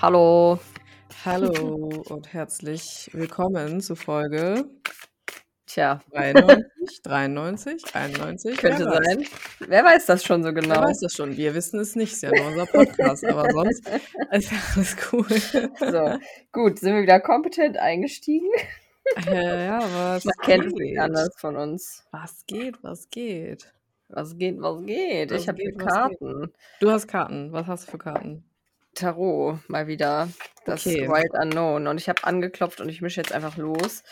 Hallo. Hallo und herzlich willkommen zu Folge Tja. 93, 93, 91. Könnte wer weiß. sein. Wer weiß das schon so Wer genau? weiß das schon? Wir wissen es nicht, ist ja nur unser Podcast, aber sonst ist ja alles cool. So, gut, sind wir wieder kompetent eingestiegen? Äh, ja, was Man kennt es nicht anders von uns. Was geht, was geht? Was geht, was geht? Was ich habe hier geht, was geht? Karten. Du hast Karten. Was hast du für Karten? Tarot, mal wieder. Das Okay. Wild Unknown. Und ich habe angeklopft und ich mische jetzt einfach los.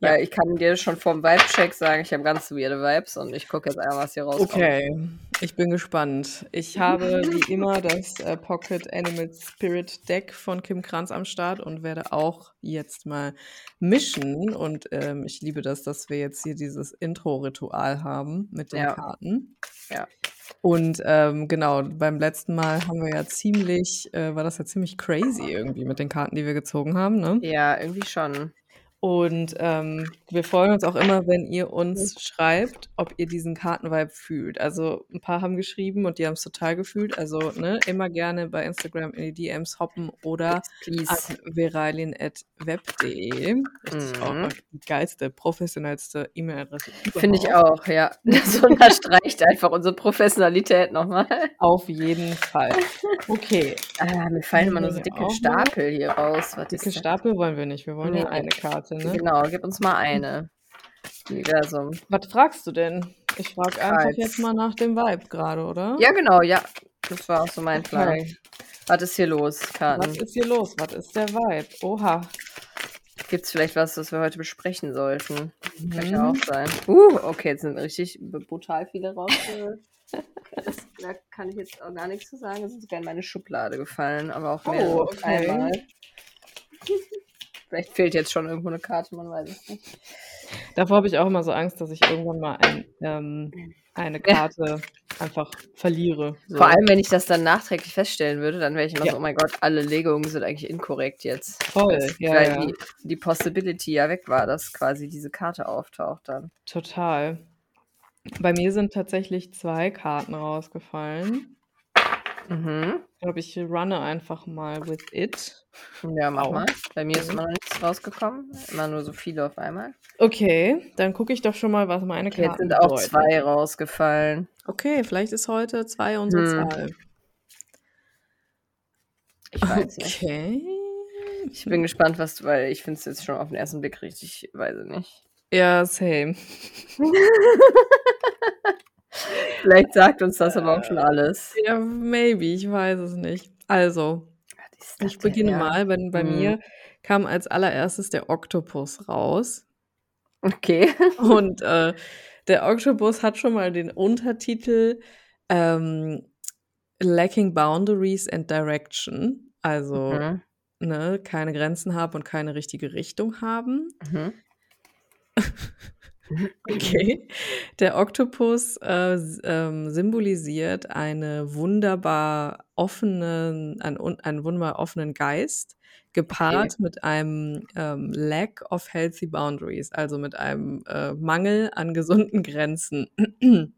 Ja. Weil ich kann dir schon vom Vibe-Check sagen, ich habe ganz weirde Vibes und ich gucke jetzt einmal, was hier rauskommt. Okay, ich bin gespannt. Ich habe wie immer das äh, Pocket Animal Spirit Deck von Kim Kranz am Start und werde auch jetzt mal mischen. Und ähm, ich liebe das, dass wir jetzt hier dieses Intro-Ritual haben mit den Ja. Karten. Ja. Und ähm, genau, beim letzten Mal haben wir ja ziemlich, äh, war das ja ziemlich crazy irgendwie mit den Karten, die wir gezogen haben, ne? Ja, irgendwie schon. Und ähm, wir freuen uns auch immer, wenn ihr uns schreibt, ob ihr diesen Kartenvibe fühlt. Also ein paar haben geschrieben und die haben es total gefühlt. Also ne, immer gerne bei Instagram in die DMs hoppen oder an veralien.web.de. Das ist auch Mhm. die geilste, professionellste E-Mail-Adresse. Finde ich auch, ja. Das unterstreicht einfach unsere Professionalität nochmal. Auf jeden Fall. Okay, Ah, mir fallen immer nur so dicke. Stapel hier raus. Was dicke? Stapel wollen wir nicht. Wir wollen Nee. nur eine Karte. Ne? Genau, gib uns mal eine. Universum. Was fragst du denn? Ich frage einfach jetzt mal nach dem Vibe gerade, oder? Ja, genau, ja. Das war auch so mein Plan. Okay. Was ist hier los, Was Karten? ist hier los? Was ist der Vibe? Oha. Gibt es vielleicht was, was wir heute besprechen sollten? Kann Mhm. ja auch sein. Uh, okay, jetzt sind richtig brutal viele raus. Das, da kann ich jetzt auch gar nichts zu sagen. Es ist sogar in meine Schublade gefallen, aber auch mehr Oh, okay. einmal. Vielleicht fehlt jetzt schon irgendwo eine Karte, man weiß es nicht. Davor habe ich auch immer so Angst, dass ich irgendwann mal ein, ähm, eine Karte einfach verliere. So. Vor allem, wenn ich das dann nachträglich feststellen würde, dann wäre ich immer Ja. so, oh mein Gott, alle Legungen sind eigentlich inkorrekt jetzt. Voll, Das- ja, weil ja. Die, die Possibility ja weg war, dass quasi diese Karte auftaucht dann. Total. Bei mir sind tatsächlich zwei Karten rausgefallen. Mhm. Ich glaube, ich runne einfach mal with it. Ja, mach mal. Bei mir ist immer noch nichts rausgekommen. Immer nur so viele auf einmal. Okay, dann gucke ich doch schon mal, was meine Okay, jetzt Karten sind auch bedeuten. zwei rausgefallen. Okay, vielleicht ist heute zwei unsere Hm. Zahl. Ich weiß nicht. Okay. Ich bin gespannt, was du, weil ich finde es jetzt schon auf den ersten Blick richtig, weiß ich nicht. Ja, same. Vielleicht sagt uns das aber auch schon alles. Ja, maybe, ich weiß es nicht. Also, ich beginne Ja. mal. Bei, bei Mhm. mir kam als allererstes der Oktopus raus. Okay. Und äh, der Oktopus hat schon mal den Untertitel ähm, Lacking Boundaries and Direction. Also, Mhm. ne, keine Grenzen haben und keine richtige Richtung haben. Mhm. Okay. Der Oktopus äh, ähm, symbolisiert eine wunderbar offenen, einen, einen wunderbar offenen Geist, gepaart mit einem ähm, Lack of healthy boundaries, also mit einem äh, Mangel an gesunden Grenzen.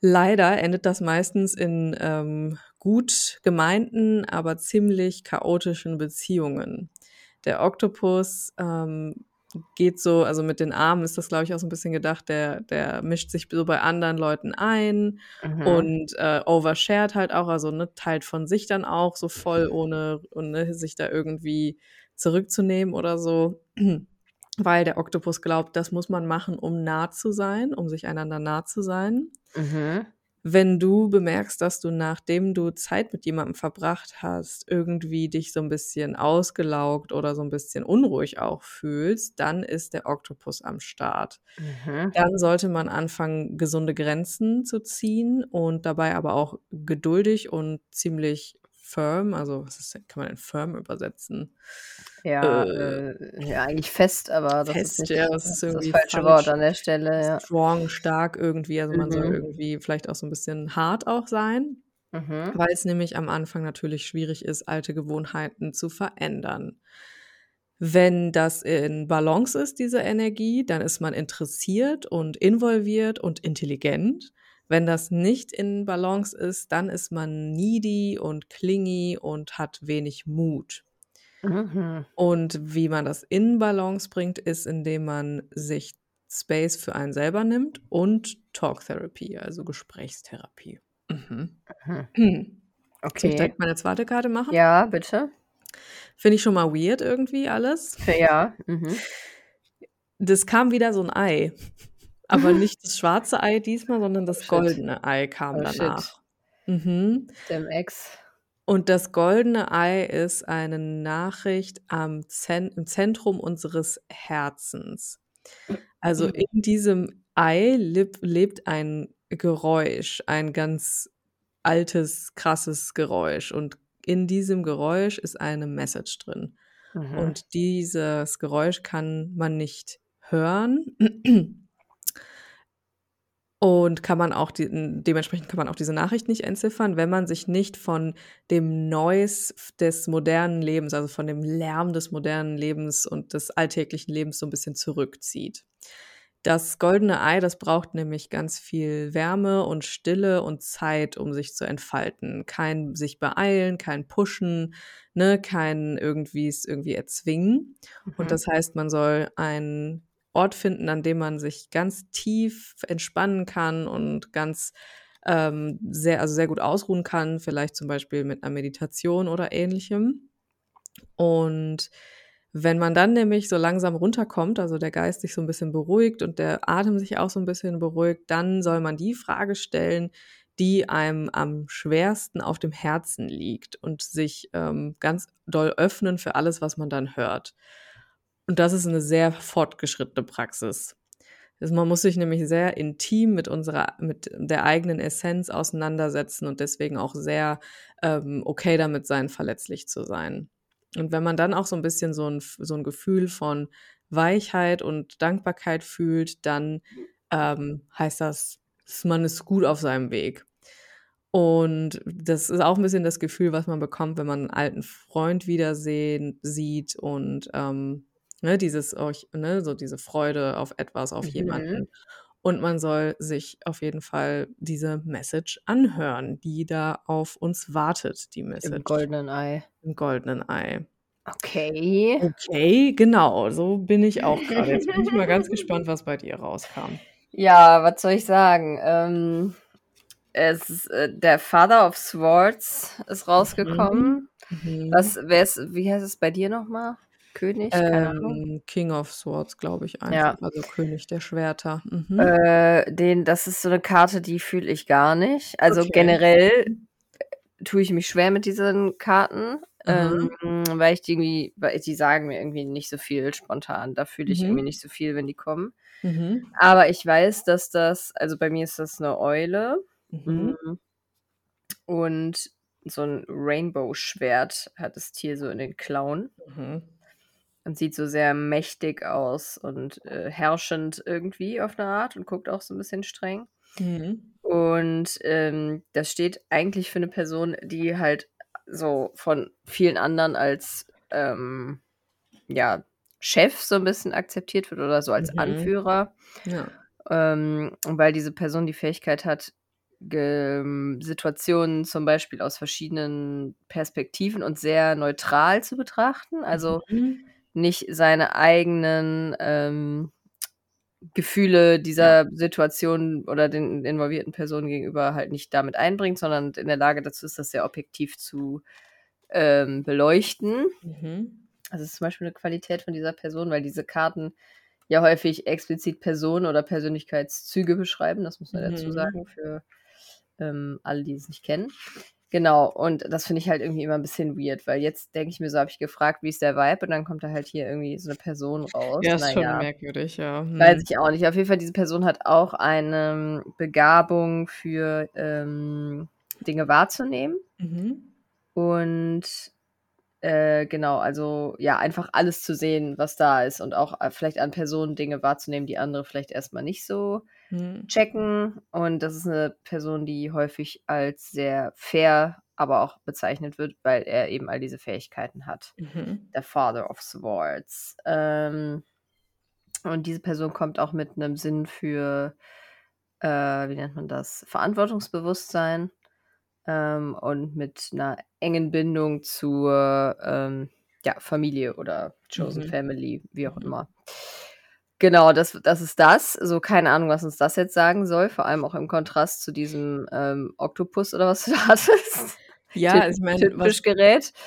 Leider endet das meistens in ähm, gut gemeinten, aber ziemlich chaotischen Beziehungen. Der Oktopus ähm, geht so, also mit den Armen ist das, glaube ich, auch so ein bisschen gedacht, der, der mischt sich so bei anderen Leuten ein Mhm. und äh, overshared halt auch, also ne, teilt von sich dann auch so voll, ohne, ohne sich da irgendwie zurückzunehmen oder so. Weil der Oktopus glaubt, das muss man machen, um nah zu sein, um sich einander nah zu sein. Mhm. Wenn du bemerkst, dass du, nachdem du Zeit mit jemandem verbracht hast, irgendwie dich so ein bisschen ausgelaugt oder so ein bisschen unruhig auch fühlst, dann ist der Oktopus am Start. Mhm. Dann sollte man anfangen, gesunde Grenzen zu ziehen und dabei aber auch geduldig und ziemlich firm, also was ist, denn- kann man denn firm übersetzen? Ja, Äh, äh, ja, eigentlich fest, aber das ist fest, nicht ja, das ist ist das irgendwie falsche falsch. Wort an der Stelle, ja. Strong, stark irgendwie, also man soll Mhm. irgendwie vielleicht auch so ein bisschen hart auch sein. Mhm. weil es nämlich am Anfang natürlich schwierig ist, alte Gewohnheiten zu verändern. Wenn das in Balance ist, diese Energie, dann ist man interessiert und involviert und intelligent. Wenn das nicht in Balance ist, dann ist man needy und clingy und hat wenig Mut. Mhm. Und wie man das in Balance bringt, ist, indem man sich Space für einen selber nimmt und Talk Therapy, also Gesprächstherapie. Mhm. Mhm. Hm. Soll ich Okay. direkt meine zweite Karte machen? Ja, bitte. Finde ich schon mal weird irgendwie alles. Ja. Mhm. Das kam wieder so ein Ei. Aber nicht das schwarze Ei diesmal, sondern das Shit. goldene Ei kam Oh, danach. Mhm. Dem Ex. Und das goldene Ei ist eine Nachricht am Zen im Zentrum unseres Herzens. Also Mhm. in diesem Ei leb lebt ein Geräusch, ein ganz altes, krasses Geräusch. Und in diesem Geräusch ist eine Message drin. Mhm. Und dieses Geräusch kann man nicht hören. Und kann man auch die, dementsprechend kann man auch diese Nachricht nicht entziffern, wenn man sich nicht von dem Noise des modernen Lebens, also von dem Lärm des modernen Lebens und des alltäglichen Lebens so ein bisschen zurückzieht. Das goldene Ei, das braucht nämlich ganz viel Wärme und Stille und Zeit, um sich zu entfalten. Kein sich beeilen, kein Pushen, ne, kein irgendwie es irgendwie erzwingen. Und Mhm. das heißt, man soll einen Ort finden, an dem man sich ganz tief entspannen kann und ganz ähm, sehr, also sehr gut ausruhen kann, vielleicht zum Beispiel mit einer Meditation oder ähnlichem. Und wenn man dann nämlich so langsam runterkommt, also der Geist sich so ein bisschen beruhigt und der Atem sich auch so ein bisschen beruhigt, dann soll man die Frage stellen, die einem am schwersten auf dem Herzen liegt und sich ähm, ganz doll öffnen für alles, was man dann hört. Und das ist eine sehr fortgeschrittene Praxis. Also man muss sich nämlich sehr intim mit unserer, mit der eigenen Essenz auseinandersetzen und deswegen auch sehr ähm, okay damit sein, verletzlich zu sein. Und wenn man dann auch so ein bisschen so ein, so ein Gefühl von Weichheit und Dankbarkeit fühlt, dann ähm, heißt das, man ist gut auf seinem Weg. Und das ist auch ein bisschen das Gefühl, was man bekommt, wenn man einen alten Freund wiedersehen sieht und ähm, ne, dieses, oh, ne, so diese Freude auf etwas, auf Mhm. jemanden. Und man soll sich auf jeden Fall diese Message anhören, die da auf uns wartet, die Im Message goldenen Ei. im goldenen Ei. Okay. Okay, genau, so bin ich auch gerade. Jetzt bin ich mal ganz gespannt, was bei dir rauskam. Ja, was soll ich sagen? Ähm, es ist, äh, der Father of Swords ist rausgekommen. Mhm. Was, wer ist, wie heißt es bei dir nochmal? König? Ähm, King of Swords, glaube ich Ja. einfach. Also König der Schwerter. Mhm. Äh, den, das ist so eine Karte, die fühle ich gar nicht. Also Okay. generell äh, tue ich mich schwer mit diesen Karten, Mhm. ähm, weil ich die irgendwie, weil die sagen mir irgendwie nicht so viel spontan. Da fühle ich Mhm. irgendwie nicht so viel, wenn die kommen. Mhm. Aber ich weiß, dass das, also bei mir ist das eine Eule. Mhm. Mm. Und so ein Rainbow-Schwert hat das Tier so in den Klauen Mhm. Und sieht so sehr mächtig aus und äh, herrschend irgendwie auf eine Art und guckt auch so ein bisschen streng. Mhm. Und ähm, das steht eigentlich für eine Person, die halt so von vielen anderen als ähm, ja, Chef so ein bisschen akzeptiert wird oder so als Mhm. Anführer. Ja. Ähm, weil diese Person die Fähigkeit hat, ge Situationen zum Beispiel aus verschiedenen Perspektiven und sehr neutral zu betrachten. Also Mhm. Nicht seine eigenen ähm, Gefühle dieser Situation oder den involvierten Personen gegenüber halt nicht damit einbringt, sondern in der Lage dazu ist, das sehr objektiv zu ähm, beleuchten. Mhm. Also das ist zum Beispiel eine Qualität von dieser Person, weil diese Karten ja häufig explizit Personen oder Persönlichkeitszüge beschreiben. Das muss man dazu Mhm. sagen, für ähm, alle, die es nicht kennen. Genau, und das finde ich halt irgendwie immer ein bisschen weird, weil jetzt denke ich mir so, habe ich gefragt, wie ist der Vibe? Und dann kommt da halt hier irgendwie so eine Person raus. Ja, ist schon Naja, merkwürdig, ja. weiß Mhm. ich auch nicht. Auf jeden Fall, diese Person hat auch eine Begabung für ähm, Dinge wahrzunehmen. Mhm. Und äh, genau, also ja, einfach alles zu sehen, was da ist und auch äh, vielleicht an Personen Dinge wahrzunehmen, die andere vielleicht erstmal nicht so Mhm. checken. Und das ist eine Person, die häufig als sehr fair, aber auch bezeichnet wird, weil er eben all diese Fähigkeiten hat. Mhm. Der Father of Swords. Ähm, und diese Person kommt auch mit einem Sinn für, äh, wie nennt man das? Verantwortungsbewusstsein ähm, und mit einer engen Bindung zur ähm, ja, Familie oder Chosen Mhm. Family, wie auch Mhm. Genau, das, das ist das. So, keine Ahnung, was uns das jetzt sagen soll. Vor allem auch im Kontrast zu diesem ähm, Oktopus oder was du da hattest. Ja, ich meine, was,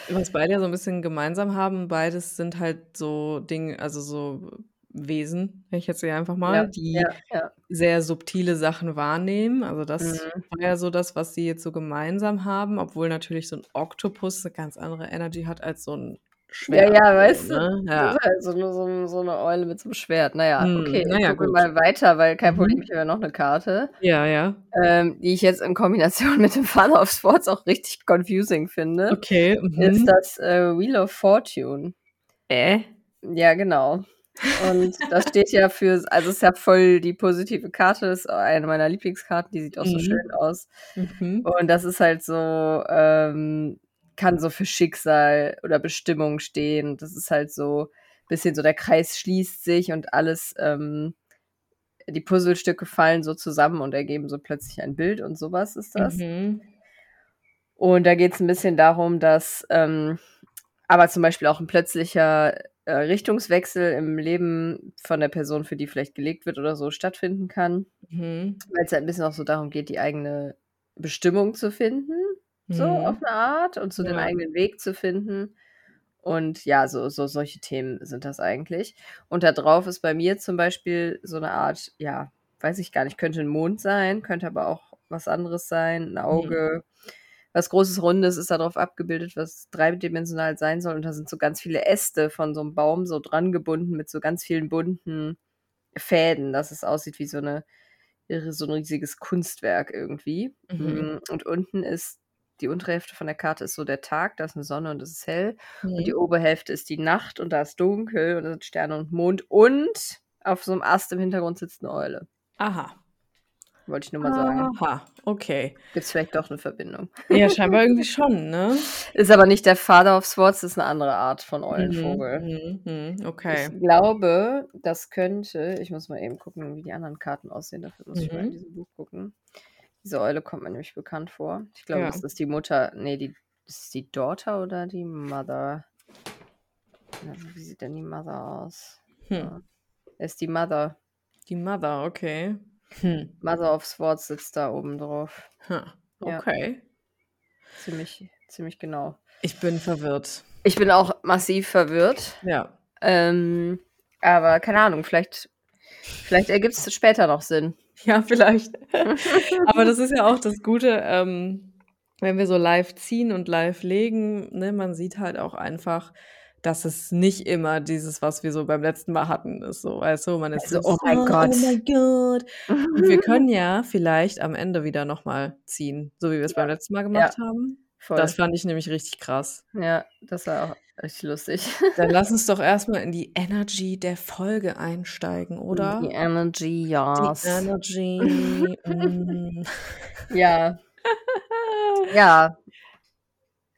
was beide ja so ein bisschen gemeinsam haben, beides sind halt so Dinge, also so Wesen, wenn ich jetzt hier einfach mal, Ja, die ja, ja. sehr subtile Sachen wahrnehmen. Also das Mhm. war ja so das, was sie jetzt so gemeinsam haben, obwohl natürlich so ein Oktopus eine ganz andere Energy hat als so ein Schwert. ja, so, weißt du, ne? das Ja. ist halt so, nur so, so eine Eule mit so einem Schwert. Naja, Hm, okay, naja, gucken wir mal weiter, weil kein Mhm. Problem, ich habe ja noch eine Karte, Ja, ja. ähm, die ich jetzt in Kombination mit dem Father of Swords auch richtig confusing finde. Okay. Ist Mhm. das äh, Wheel of Fortune. Äh? Ja, genau. Und das steht ja für, also es ist ja voll die positive Karte, ist eine meiner Lieblingskarten, die sieht auch so Mhm. schön aus. Mhm. Und das ist halt so, ähm, kann so für Schicksal oder Bestimmung stehen. Das ist halt so ein bisschen so, der Kreis schließt sich und alles, ähm, die Puzzlestücke fallen so zusammen und ergeben so plötzlich ein Bild und sowas ist das. Mhm. Und da geht es ein bisschen darum, dass ähm, aber zum Beispiel auch ein plötzlicher äh, Richtungswechsel im Leben von der Person, für die vielleicht gelegt wird oder so, stattfinden kann. Mhm. Weil es halt ein bisschen auch so darum geht, die eigene Bestimmung zu finden, so Mhm. auf eine Art, und so den Ja. eigenen Weg zu finden. Und ja, so, so solche Themen sind das eigentlich. Und da drauf ist bei mir zum Beispiel so eine Art, ja, weiß ich gar nicht, könnte ein Mond sein, könnte aber auch was anderes sein, ein Mhm. Auge. Was Großes, Rundes ist darauf abgebildet, was dreidimensional sein soll. Und da sind so ganz viele Äste von so einem Baum so dran gebunden mit so ganz vielen bunten Fäden, dass es aussieht wie so eine so ein riesiges Kunstwerk irgendwie. Mhm. Mm, Und unten ist die untere Hälfte von der Karte ist so der Tag, da ist eine Sonne und es ist hell. Und die Mhm. Oberhälfte ist die Nacht und da ist dunkel und da sind Sterne und Mond. Und auf so einem Ast im Hintergrund sitzt eine Eule. Aha. Wollte ich nur mal sagen. Aha. Okay. Gibt es vielleicht doch eine Verbindung. Ja, scheinbar irgendwie schon, ne? Ist aber nicht der Father of Swords, das ist eine andere Art von Mhm. Eulenvogel. Mhm. Mhm. Okay. Ich glaube, das könnte, ich muss mal eben gucken, wie die anderen Karten aussehen, dafür muss ich mal in Mhm. diesem Buch gucken. Diese Eule kommt mir nämlich bekannt vor. Ich glaube, Ja. das ist die Mutter, nee, die, das ist die Daughter oder die Mother? Also, wie sieht denn die Mother aus? Hm. Ja. Ist die Mother. Die Mother, okay. Hm. Mother of Swords sitzt da oben drauf. Ha. Ja. Okay. Ziemlich, ziemlich genau. Ich bin verwirrt. Ich bin auch massiv verwirrt. Ja. Ähm, aber keine Ahnung, vielleicht, vielleicht ergibt es später noch Sinn. Ja, vielleicht. Aber das ist ja auch das Gute, ähm, wenn wir so live ziehen und live legen, ne, man sieht halt auch einfach, dass es nicht immer dieses, was wir so beim letzten Mal hatten, ist so, weißt du, man ist Also, so, oh mein Gott. oh mein Gott. Und wir können ja vielleicht am Ende wieder nochmal ziehen, so wie wir es beim letzten Mal gemacht haben. Voll. Das fand ich nämlich richtig krass. ja, das war auch richtig lustig. Dann lass uns doch erstmal in die Energy der Folge einsteigen, oder? Die Energy, Die yes. Energy. mm. Ja. Ja.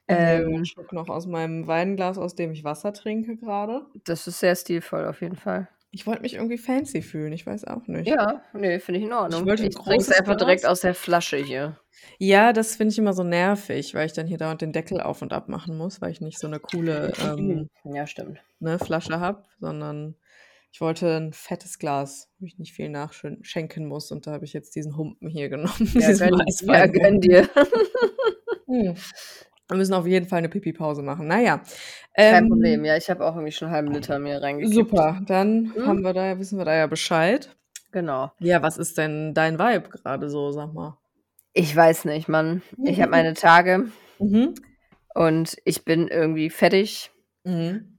Ich Ähm, einen Schluck noch aus meinem Weinglas, aus dem ich Wasser trinke gerade. das ist sehr stilvoll auf jeden Fall. Ich wollte mich irgendwie fancy fühlen, ich weiß auch nicht. Ja, nee, finde ich in Ordnung. Ich wollte ein Ich trinke es großes einfach direkt aus der Flasche hier. Ja, das finde ich immer so nervig, weil ich dann hier dauernd den Deckel auf und ab machen muss, weil ich nicht so eine coole ähm, Ja, stimmt. ne, Flasche habe, sondern ich wollte ein fettes Glas, wo ich nicht viel nachschenken muss. Und da habe ich jetzt diesen Humpen hier genommen. Ja, gönn, ja, gönn dir. Hm. Wir müssen auf jeden Fall eine Pipi-Pause machen. Naja. Kein ähm, Problem. Ja, ich habe auch irgendwie schon einen halben Liter mir reingekippt. Super, dann Mhm. haben wir da, wissen wir da ja Bescheid. Genau. Ja, was ist denn dein Vibe gerade so, sag mal? Ich weiß nicht, Mann. Ich habe meine Tage Mhm. und ich bin irgendwie fertig. Mhm.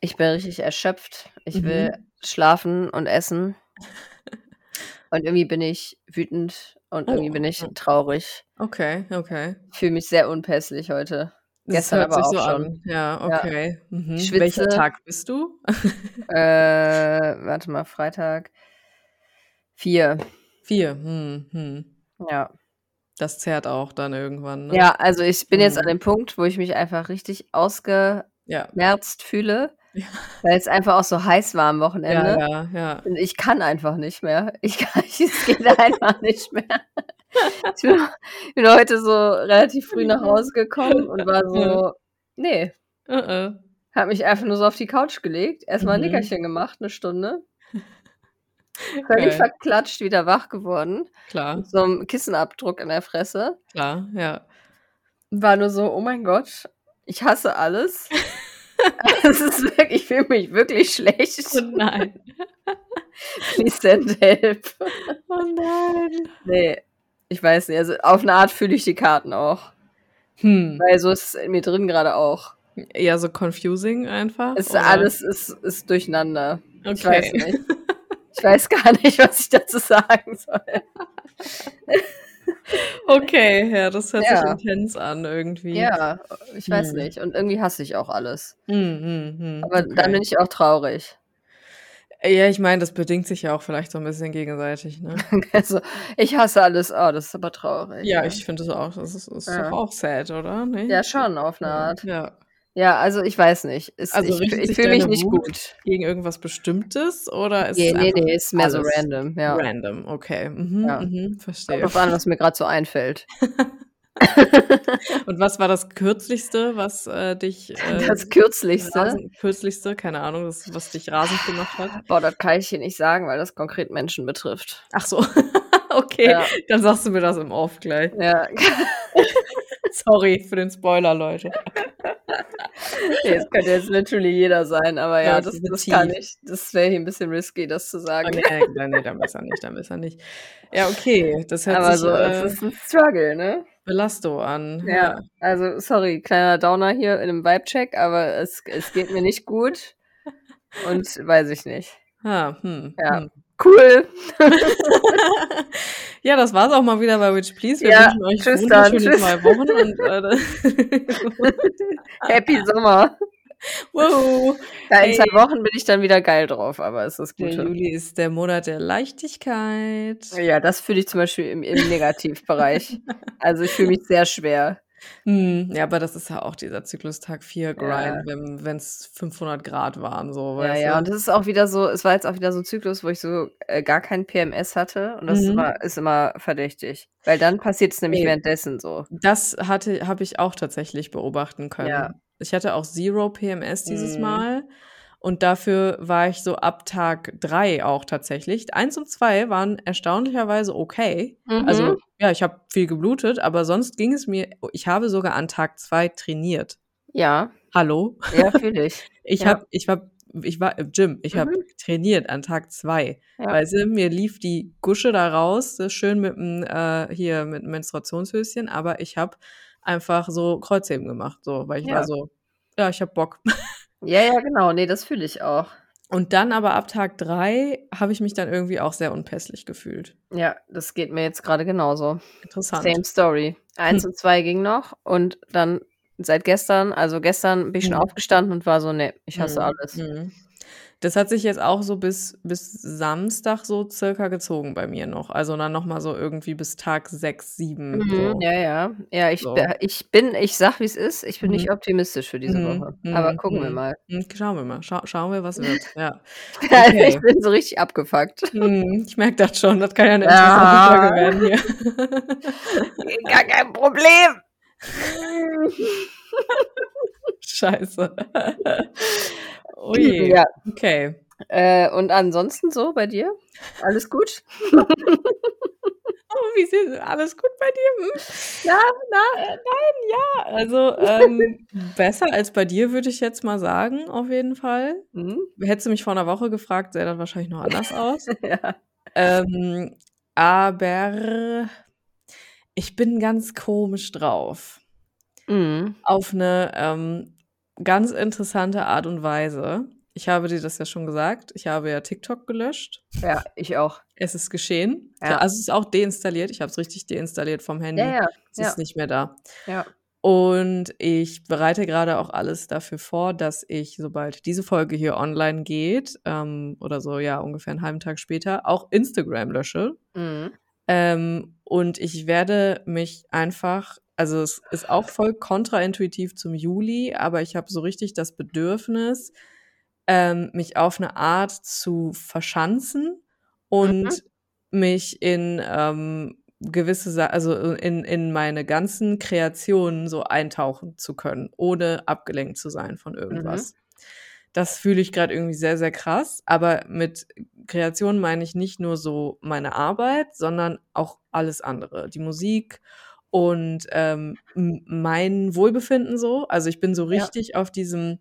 Ich bin richtig erschöpft. Ich Mhm. will schlafen und essen. Und irgendwie bin ich wütend und irgendwie Oh. bin ich traurig. Okay, okay. Ich fühle mich sehr unpässlich heute. Das Gestern hört aber sich auch so schon. an. Ja, Ja. okay. Mhm. Ich Welcher. Tag bist du? Äh, warte mal, Freitag. 4. 4, hm, hm. Ja. Das zerrt auch dann irgendwann, ne? Ja, also ich bin jetzt an Mhm. dem Punkt, wo ich mich einfach richtig Ja. ausgemerzt fühle, Ja. weil es einfach auch so heiß war am Wochenende. Ja, ja, ja. Und ich kann einfach nicht mehr. Ich kann es geht einfach nicht mehr. Ich bin bin heute so relativ früh nach Hause gekommen und war so ne. Äh-äh. Habe mich einfach nur so auf die Couch gelegt, erst mal 'n Mhm. Nickerchen gemacht, 'ne Stunde. Völlig Geil. verklatscht wieder wach geworden, Klar. mit so 'nem Kissenabdruck in der Fresse. Klar, ja. War nur so: „Oh mein Gott, ich hasse alles.“ Es ist wirklich ich fühle mich wirklich schlecht. Oh nein. Please send help. Oh nein. Ne, ich weiß nicht. Also, auf 'ne Art fühle ich die Karten auch. Hm. Weil so ist es in mir drin grade auch. Eher so confusing einfach, Es oder? alles ist ist durcheinander. Ich weiß Okay. nicht. Ich weiß gar nicht, was ich dazu sagen soll. Okay, ja, das hört sich Ja. intens an irgendwie. Ja, ich weiß Hm. nicht. Und irgendwie hasse ich auch alles. Mhm, mhm, Aber dann okay. bin ich auch traurig. Ja, ich meine, das bedingt sich ja auch vielleicht so 'n bisschen gegenseitig, ne? Also, ich hasse alles. Oh, das ist aber traurig, Ja, ja. ich finde das auch. Das ist ist Ja. doch auch sad, oder nicht? Ja, schon auf 'ne Ja, Art. ja. Ja, also, ich weiß nicht. Es Also, ich ich fühle mich nicht Wut gut. gegen irgendwas Bestimmtes oder ist Ne, es ne, einfach ne, ist mehr so random, ja. random? Okay, mhm, Ja. mhm, Kommt verstehe. drauf an, was mir grad so einfällt. Und was war das Kürzlichste, was, äh, dich, äh, Das Kürzlichste? rasend Kürzlichste, keine Ahnung, das was dich rasend gemacht hat? Boah, das kann ich hier nicht sagen, weil das konkret Menschen betrifft. Ach so, okay, Ja. dann sagst du mir das im Off gleich. Ja. Sorry für den Spoiler, Leute. Ne, es könnte jetzt literally jeder sein, aber ja, das das kann ich. Das wäre hier 'n bisschen risky, das zu sagen. Okay, nein, ne, dann besser nicht, dann besser nicht. Ja, okay, das hört Aber sich, so, äh, es ist 'n Struggle, ne? Belasto an, Ja, ja. also, sorry, kleiner Downer hier in 'nem Vibe-Check, aber es es geht mir nicht gut und weiß ich nicht. Ah, hm, Ja. hm. Cool. Ja, das war's auch mal wieder bei Witch Please. Wir Ja, wünschen euch tschüss dann. wunderschöne Tschüss. 2 Wochen und, äh, Happy Sommer. Wow. Ja, in 2 Hey. Wochen bin ich dann wieder geil drauf, aber ist das Der. Juli ist der Monat der Leichtigkeit. Ja, das fühle ich zum Beispiel im im Negativbereich. Also, ich fühle mich sehr schwer. Mhm, ja, aber das ist ja auch dieser Zyklus Tag 4 Grind, Ja. wenn wenn's 500 Grad waren, so, Ja, ja, du? und das ist auch wieder so es war jetzt auch wieder so 'n Zyklus, wo ich so, äh, gar kein PMS hatte und das Mhm. war ist immer verdächtig, weil dann passiert's nämlich Ne. währenddessen so. Das hatte habe ich auch tatsächlich beobachten können. Ja. Ich hatte auch 0 PMS dieses Mhm. Mal und dafür war ich so ab Tag 3 auch tatsächlich. 1 und 2 waren erstaunlicherweise okay. Also, Mhm. ja, ich habe viel geblutet, aber sonst ging es mir ich habe sogar an Tag 2 trainiert. Ja. Hallo? Ja, fühle ich. Ich Ja. habe ich war ich war im Gym. Ich habe Mhm. trainiert an Tag 2. Ja. Weißt du, mir lief die Gusche da raus, so schön mit'm äh, hier mit Menstruationshöschen, aber ich habe einfach so Kreuzheben gemacht, so, weil ich war Ja. so: „Ja, ich habe Bock.“ Ja, ja, genau. Ne, das fühle ich auch. Und dann aber ab Tag 3 habe ich mich dann irgendwie auch sehr unpässlich gefühlt. Ja, das geht mir jetzt grade genauso. Interessant. Same Story. 1 Hm. und 2 ging noch und dann seit gestern also, gestern bin ich schon Mhm. aufgestanden und war so: „Ne, ich hasse Mhm, alles.“ mhm. Das hat sich jetzt auch so bis bis Samstag so circa gezogen bei mir noch. Also, dann noch mal so irgendwie bis Tag 6, 7 Mhm, so. ja, ja. Ja, ich So. ich bin ich sage, wie's ist, ich bin Mhm. nicht optimistisch für diese Mhm, Woche. Aber mhm, gucken wir mhm. mal. Hm, schauen wir mal. Schau schauen wir, was wird. Ja. Ich Okay. bin so richtig abgefuckt. Mhm, ich merke das schon. Das kann ja 'ne Ja. interessante Folge werden hier. Gar kein Problem. Scheiße. Je. Ja. Okay. Äh, und ansonsten so bei dir? Alles gut? Oh, wie sieht alles gut bei dir? Hm. Ja, na, äh, nein, ja. Also, ähm, besser als bei dir, würde ich jetzt mal sagen, auf jeden Fall. Mhm. Hättest du mich vor 'ner Woche gefragt, sähe das wahrscheinlich noch anders aus. Ja. Ähm, aber ich bin ganz komisch drauf. Mhm. Auf 'ne, ähm, ganz interessante Art und Weise. Ich habe dir das ja schon gesagt. Ich habe ja TikTok gelöscht. Ja, ich auch. Es ist geschehen. Ja. Also, es ist auch deinstalliert. Ich habe es richtig deinstalliert vom Handy. Ja, ja. Es Ja. ist nicht mehr da. Ja. Und ich bereite gerade auch alles dafür vor, dass ich, sobald diese Folge hier online geht, ähm, oder so, ja, ungefähr einen halben Tag später, auch Instagram lösche. Mhm. Ähm, und ich werde mich einfach, also es ist auch voll kontraintuitiv zum Juli, aber ich habe so richtig das Bedürfnis, ähm, mich auf eine Art zu verschanzen und Mhm. mich in ähm, gewisse Sa also in in meine ganzen Kreationen so eintauchen zu können, ohne abgelenkt zu sein von Mhm. irgendwas. Das fühle ich grad irgendwie sehr, sehr krass, aber mit Kreation meine ich nicht nur so meine Arbeit, sondern auch alles andere. Die Musik und, ähm, mein Wohlbefinden so. Also, ich bin so Ja. richtig auf diesem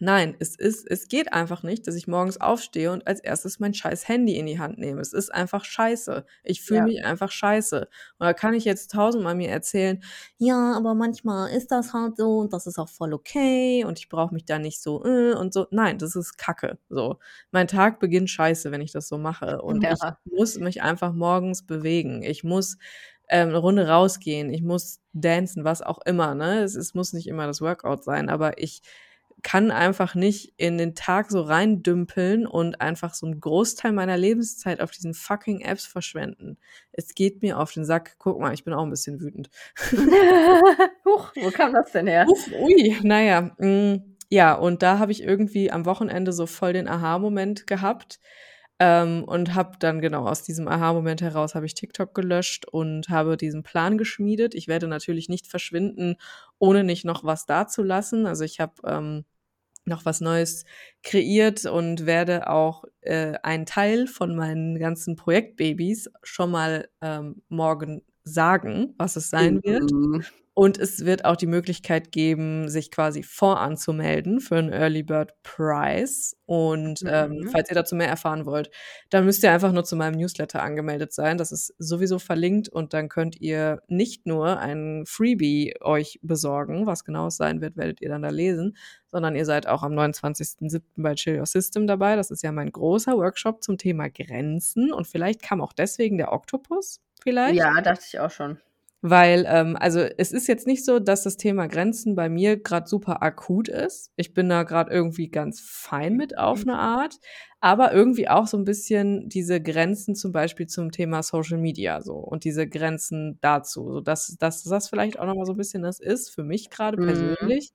nein, es ist es geht einfach nicht, dass ich morgens aufstehe und als Erstes mein scheiß Handy in die Hand nehme. Es ist einfach scheiße. Ich fühle Ja. mich einfach scheiße. Und da kann ich jetzt tausendmal mir erzählen: „Ja, aber manchmal ist das halt so und das ist auch voll okay und ich brauche mich da nicht so, äh, und so.“ Nein, das ist Kacke, so. Mein Tag beginnt scheiße, wenn ich das so mache und ich Ja. muss mich einfach morgens bewegen. Ich muss, ähm, 'ne Runde rausgehen, ich muss dancen, was auch immer, ne? Es es muss nicht immer das Workout sein, aber ich kann einfach nicht in den Tag so reindümpeln und einfach so 'n Großteil meiner Lebenszeit auf diesen fucking Apps verschwenden. Es geht mir auf den Sack. Guck mal, ich bin auch 'n bisschen wütend. Huch, wo kam das denn her? Uff, ui, na ja, hm, ja, und da habe ich irgendwie am Wochenende so voll den Aha-Moment gehabt, ähm, und habe dann genau aus diesem Aha-Moment heraus habe ich TikTok gelöscht und habe diesen Plan geschmiedet. Ich werde natürlich nicht verschwinden, ohne nicht noch was dazulassen. Also, ich habe, ähm, noch was Neues kreiert und werde auch, äh, einen Teil von meinen ganzen Projektbabys schon mal, ähm, morgen sagen, was es sein wird. Mhm. Und es wird auch die Möglichkeit geben, sich quasi voranzumelden für 'n Early Bird Prize. Und, ähm, Mhm. falls ihr dazu mehr erfahren wollt, dann müsst ihr einfach nur zu meinem Newsletter angemeldet sein. Das ist sowieso verlinkt und dann könnt ihr nicht nur ein Freebie euch besorgen, was genau es sein wird, werdet ihr dann da lesen, sondern ihr seid auch am 29.07. bei Chill Your System dabei. Das ist ja mein großer Workshop zum Thema Grenzen und vielleicht kam auch deswegen der Oktopus vielleicht? Ja, dachte ich auch schon. Weil, ähm also, es ist jetzt nicht so, dass das Thema Grenzen bei mir grad super akut ist. Ich bin da grad irgendwie ganz fein mit auf 'ne Art, aber irgendwie auch so 'n bisschen diese Grenzen zum Beispiel zum Thema Social Media so und diese Grenzen dazu, so dass dass das vielleicht auch noch mal so 'n bisschen das ist für mich grade Mhm. persönlich.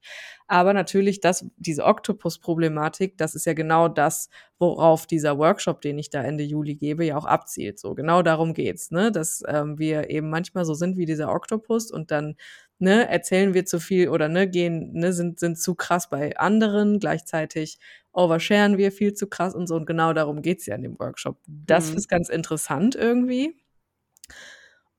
Aber natürlich das diese Oktopus-Problematik, das ist ja genau das, worauf dieser Workshop, den ich da Ende Juli gebe, ja auch abzielt so. Genau darum geht's, ne, dass, ähm, wir eben manchmal so sind wie dieser Oktopus und dann, ne, erzählen wir zu viel oder, ne, gehen ne, sind sind zu krass bei anderen. Gleichzeitig oversharen wir viel zu krass und so und genau darum geht's ja in dem Workshop. Das Mhm. ist ganz interessant irgendwie.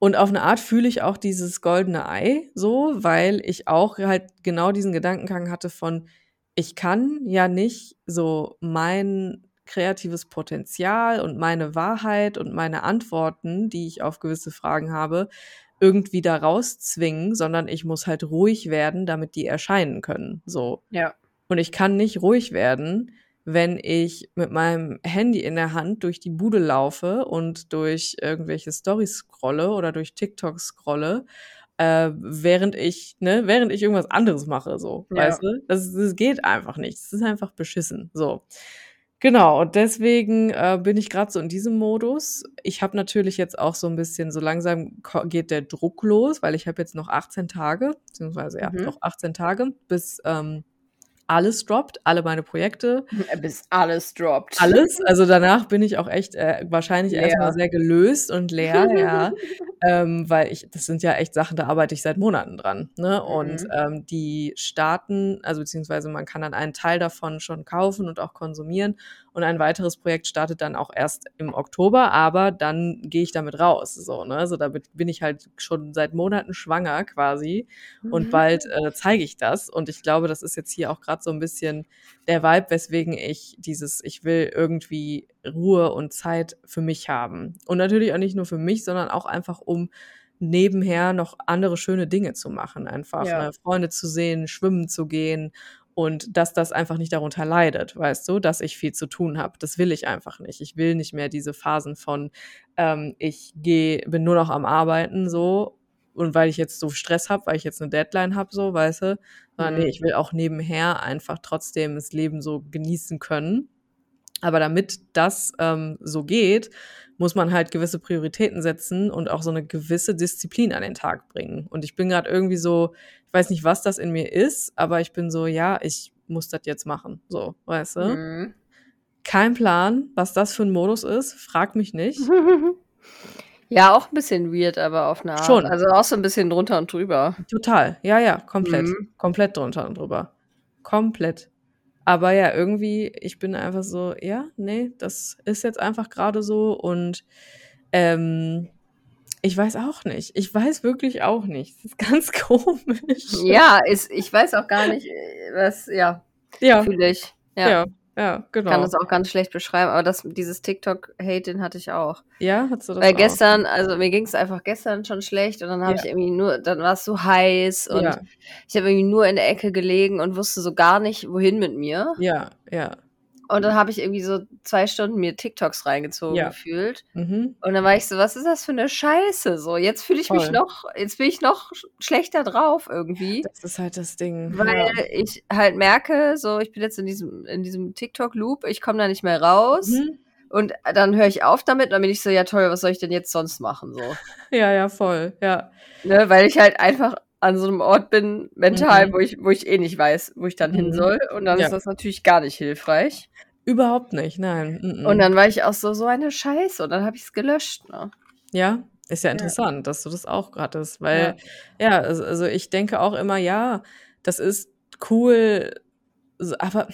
Und auf 'ne Art fühle ich auch dieses goldene Ei so, weil ich auch halt genau diesen Gedankengang hatte von: „Ich kann ja nicht so mein kreatives Potenzial und meine Wahrheit und meine Antworten, die ich auf gewisse Fragen habe, irgendwie da rauszwingen, sondern ich muss halt ruhig werden, damit die erscheinen können“, so. Ja. Und ich kann nicht ruhig werden, wenn ich mit meinem Handy in der Hand durch die Bude laufe und durch irgendwelche Storys scrolle oder durch TikTok scrolle, äh, während ich ne, während ich irgendwas anderes mache so, Ja. weißt du? Das das geht einfach nicht. Es ist einfach beschissen, so. Genau, und deswegen, äh, bin ich grad so in diesem Modus. Ich habe natürlich jetzt auch so 'n bisschen so langsam geht der Druck los, weil ich habe jetzt noch 18 Tage, beziehungsweise ja, Mhm. doch 18 Tage, bis, ähm, alles droppt, alle meine Projekte. Äh, bis alles droppt. Alles. Also, danach bin ich auch echt, äh, wahrscheinlich Leer. sehr gelöst und leer, ja. Ähm, weil ich das sind ja echt Sachen, da arbeite ich seit Monaten dran, ne? Und, Mhm. ähm, die starten also, beziehungsweise man kann dann einen Teil davon schon kaufen und auch konsumieren und ein weiteres Projekt startet dann auch erst im Oktober, aber dann gehe ich damit raus, so, ne? Also, damit bin ich halt schon seit Monaten schwanger quasi und bald, äh, zeige ich das. Und ich glaube, das ist jetzt hier auch grad so 'n bisschen der Vibe, weswegen ich dieses ich will irgendwie Ruhe und Zeit für mich haben. Und natürlich auch nicht nur für mich, sondern auch einfach, um nebenher noch andere schöne Dinge zu machen, einfach, Ja. ne, Freunde zu sehen, schwimmen zu gehen und dass das einfach nicht darunter leidet, weißt du, dass ich viel zu tun habe. Das will ich einfach nicht. Ich will nicht mehr diese Phasen von, ähm, ich gehe bin nur noch am Arbeiten so und weil ich jetzt so Stress habe, weil ich jetzt eine Deadline habe, so, weißt du? Sondern Mhm. nee, ich will auch nebenher einfach trotzdem das Leben so genießen können. Aber damit das ähm, so geht, muss man halt gewisse Prioritäten setzen und auch so eine gewisse Disziplin an den Tag bringen. Und ich bin gerade irgendwie so, ich weiß nicht, was das in mir ist, aber ich bin so, ja, ich muss das jetzt machen. So, weißt du? Mhm. Kein Plan, was das für ein Modus ist. Frag mich nicht. Ja, auch ein bisschen weird, aber auf eine Art. Schon. Also auch so ein bisschen drunter und drüber. Total. Ja, ja, komplett. Mhm. Komplett drunter und drüber. Komplett. Aber ja, irgendwie, ich bin einfach so, ja, nee, das ist jetzt einfach gerade so und ähm, ich weiß auch nicht. Ich weiß wirklich auch nicht. Das ist ganz komisch. Ja, ist, ich weiß auch gar nicht, äh, was, ja, ja, fühle ich. Ja. ja, ja, genau. Kann das auch ganz schlecht beschreiben, aber das, dieses TikTok-Hate, den hatte ich auch. ja, hast du das Weil auch? gestern, also mir ging es einfach gestern schon schlecht und dann habe Ja. ich irgendwie nur, dann war es so heiß und Ja, ich habe irgendwie nur in der Ecke gelegen und wusste so gar nicht, wohin mit mir. ja, ja. Und dann habe ich irgendwie so zwei Stunden mir TikToks reingezogen Ja. gefühlt. Mhm. Und dann war ich so, was ist das für eine Scheiße? So, jetzt fühle ich mich Voll. noch, jetzt bin ich noch sch- schlechter drauf irgendwie. Das ist halt das Ding. Weil ja. ich halt merke, so, ich bin jetzt in diesem, in diesem TikTok-Loop, ich komme da nicht mehr raus. Mhm. Und dann höre ich auf damit, dann bin ich so, ja toll, was soll ich denn jetzt sonst machen? So. ja, ja, voll. Ja. Ne? Weil ich halt einfach an so einem Ort bin, mental, Mhm. wo, ich, wo ich eh nicht weiß, wo ich dann hin Mhm. soll. Und dann Ja. ist das natürlich gar nicht hilfreich. Überhaupt nicht, nein. Mhm. Und dann war ich auch so, so eine Scheiße. Und dann habe ich es gelöscht. Ne? Ja, ist ja interessant, dass du das auch hattest, weil ja, also, also ich denke auch immer, ja, das ist cool, aber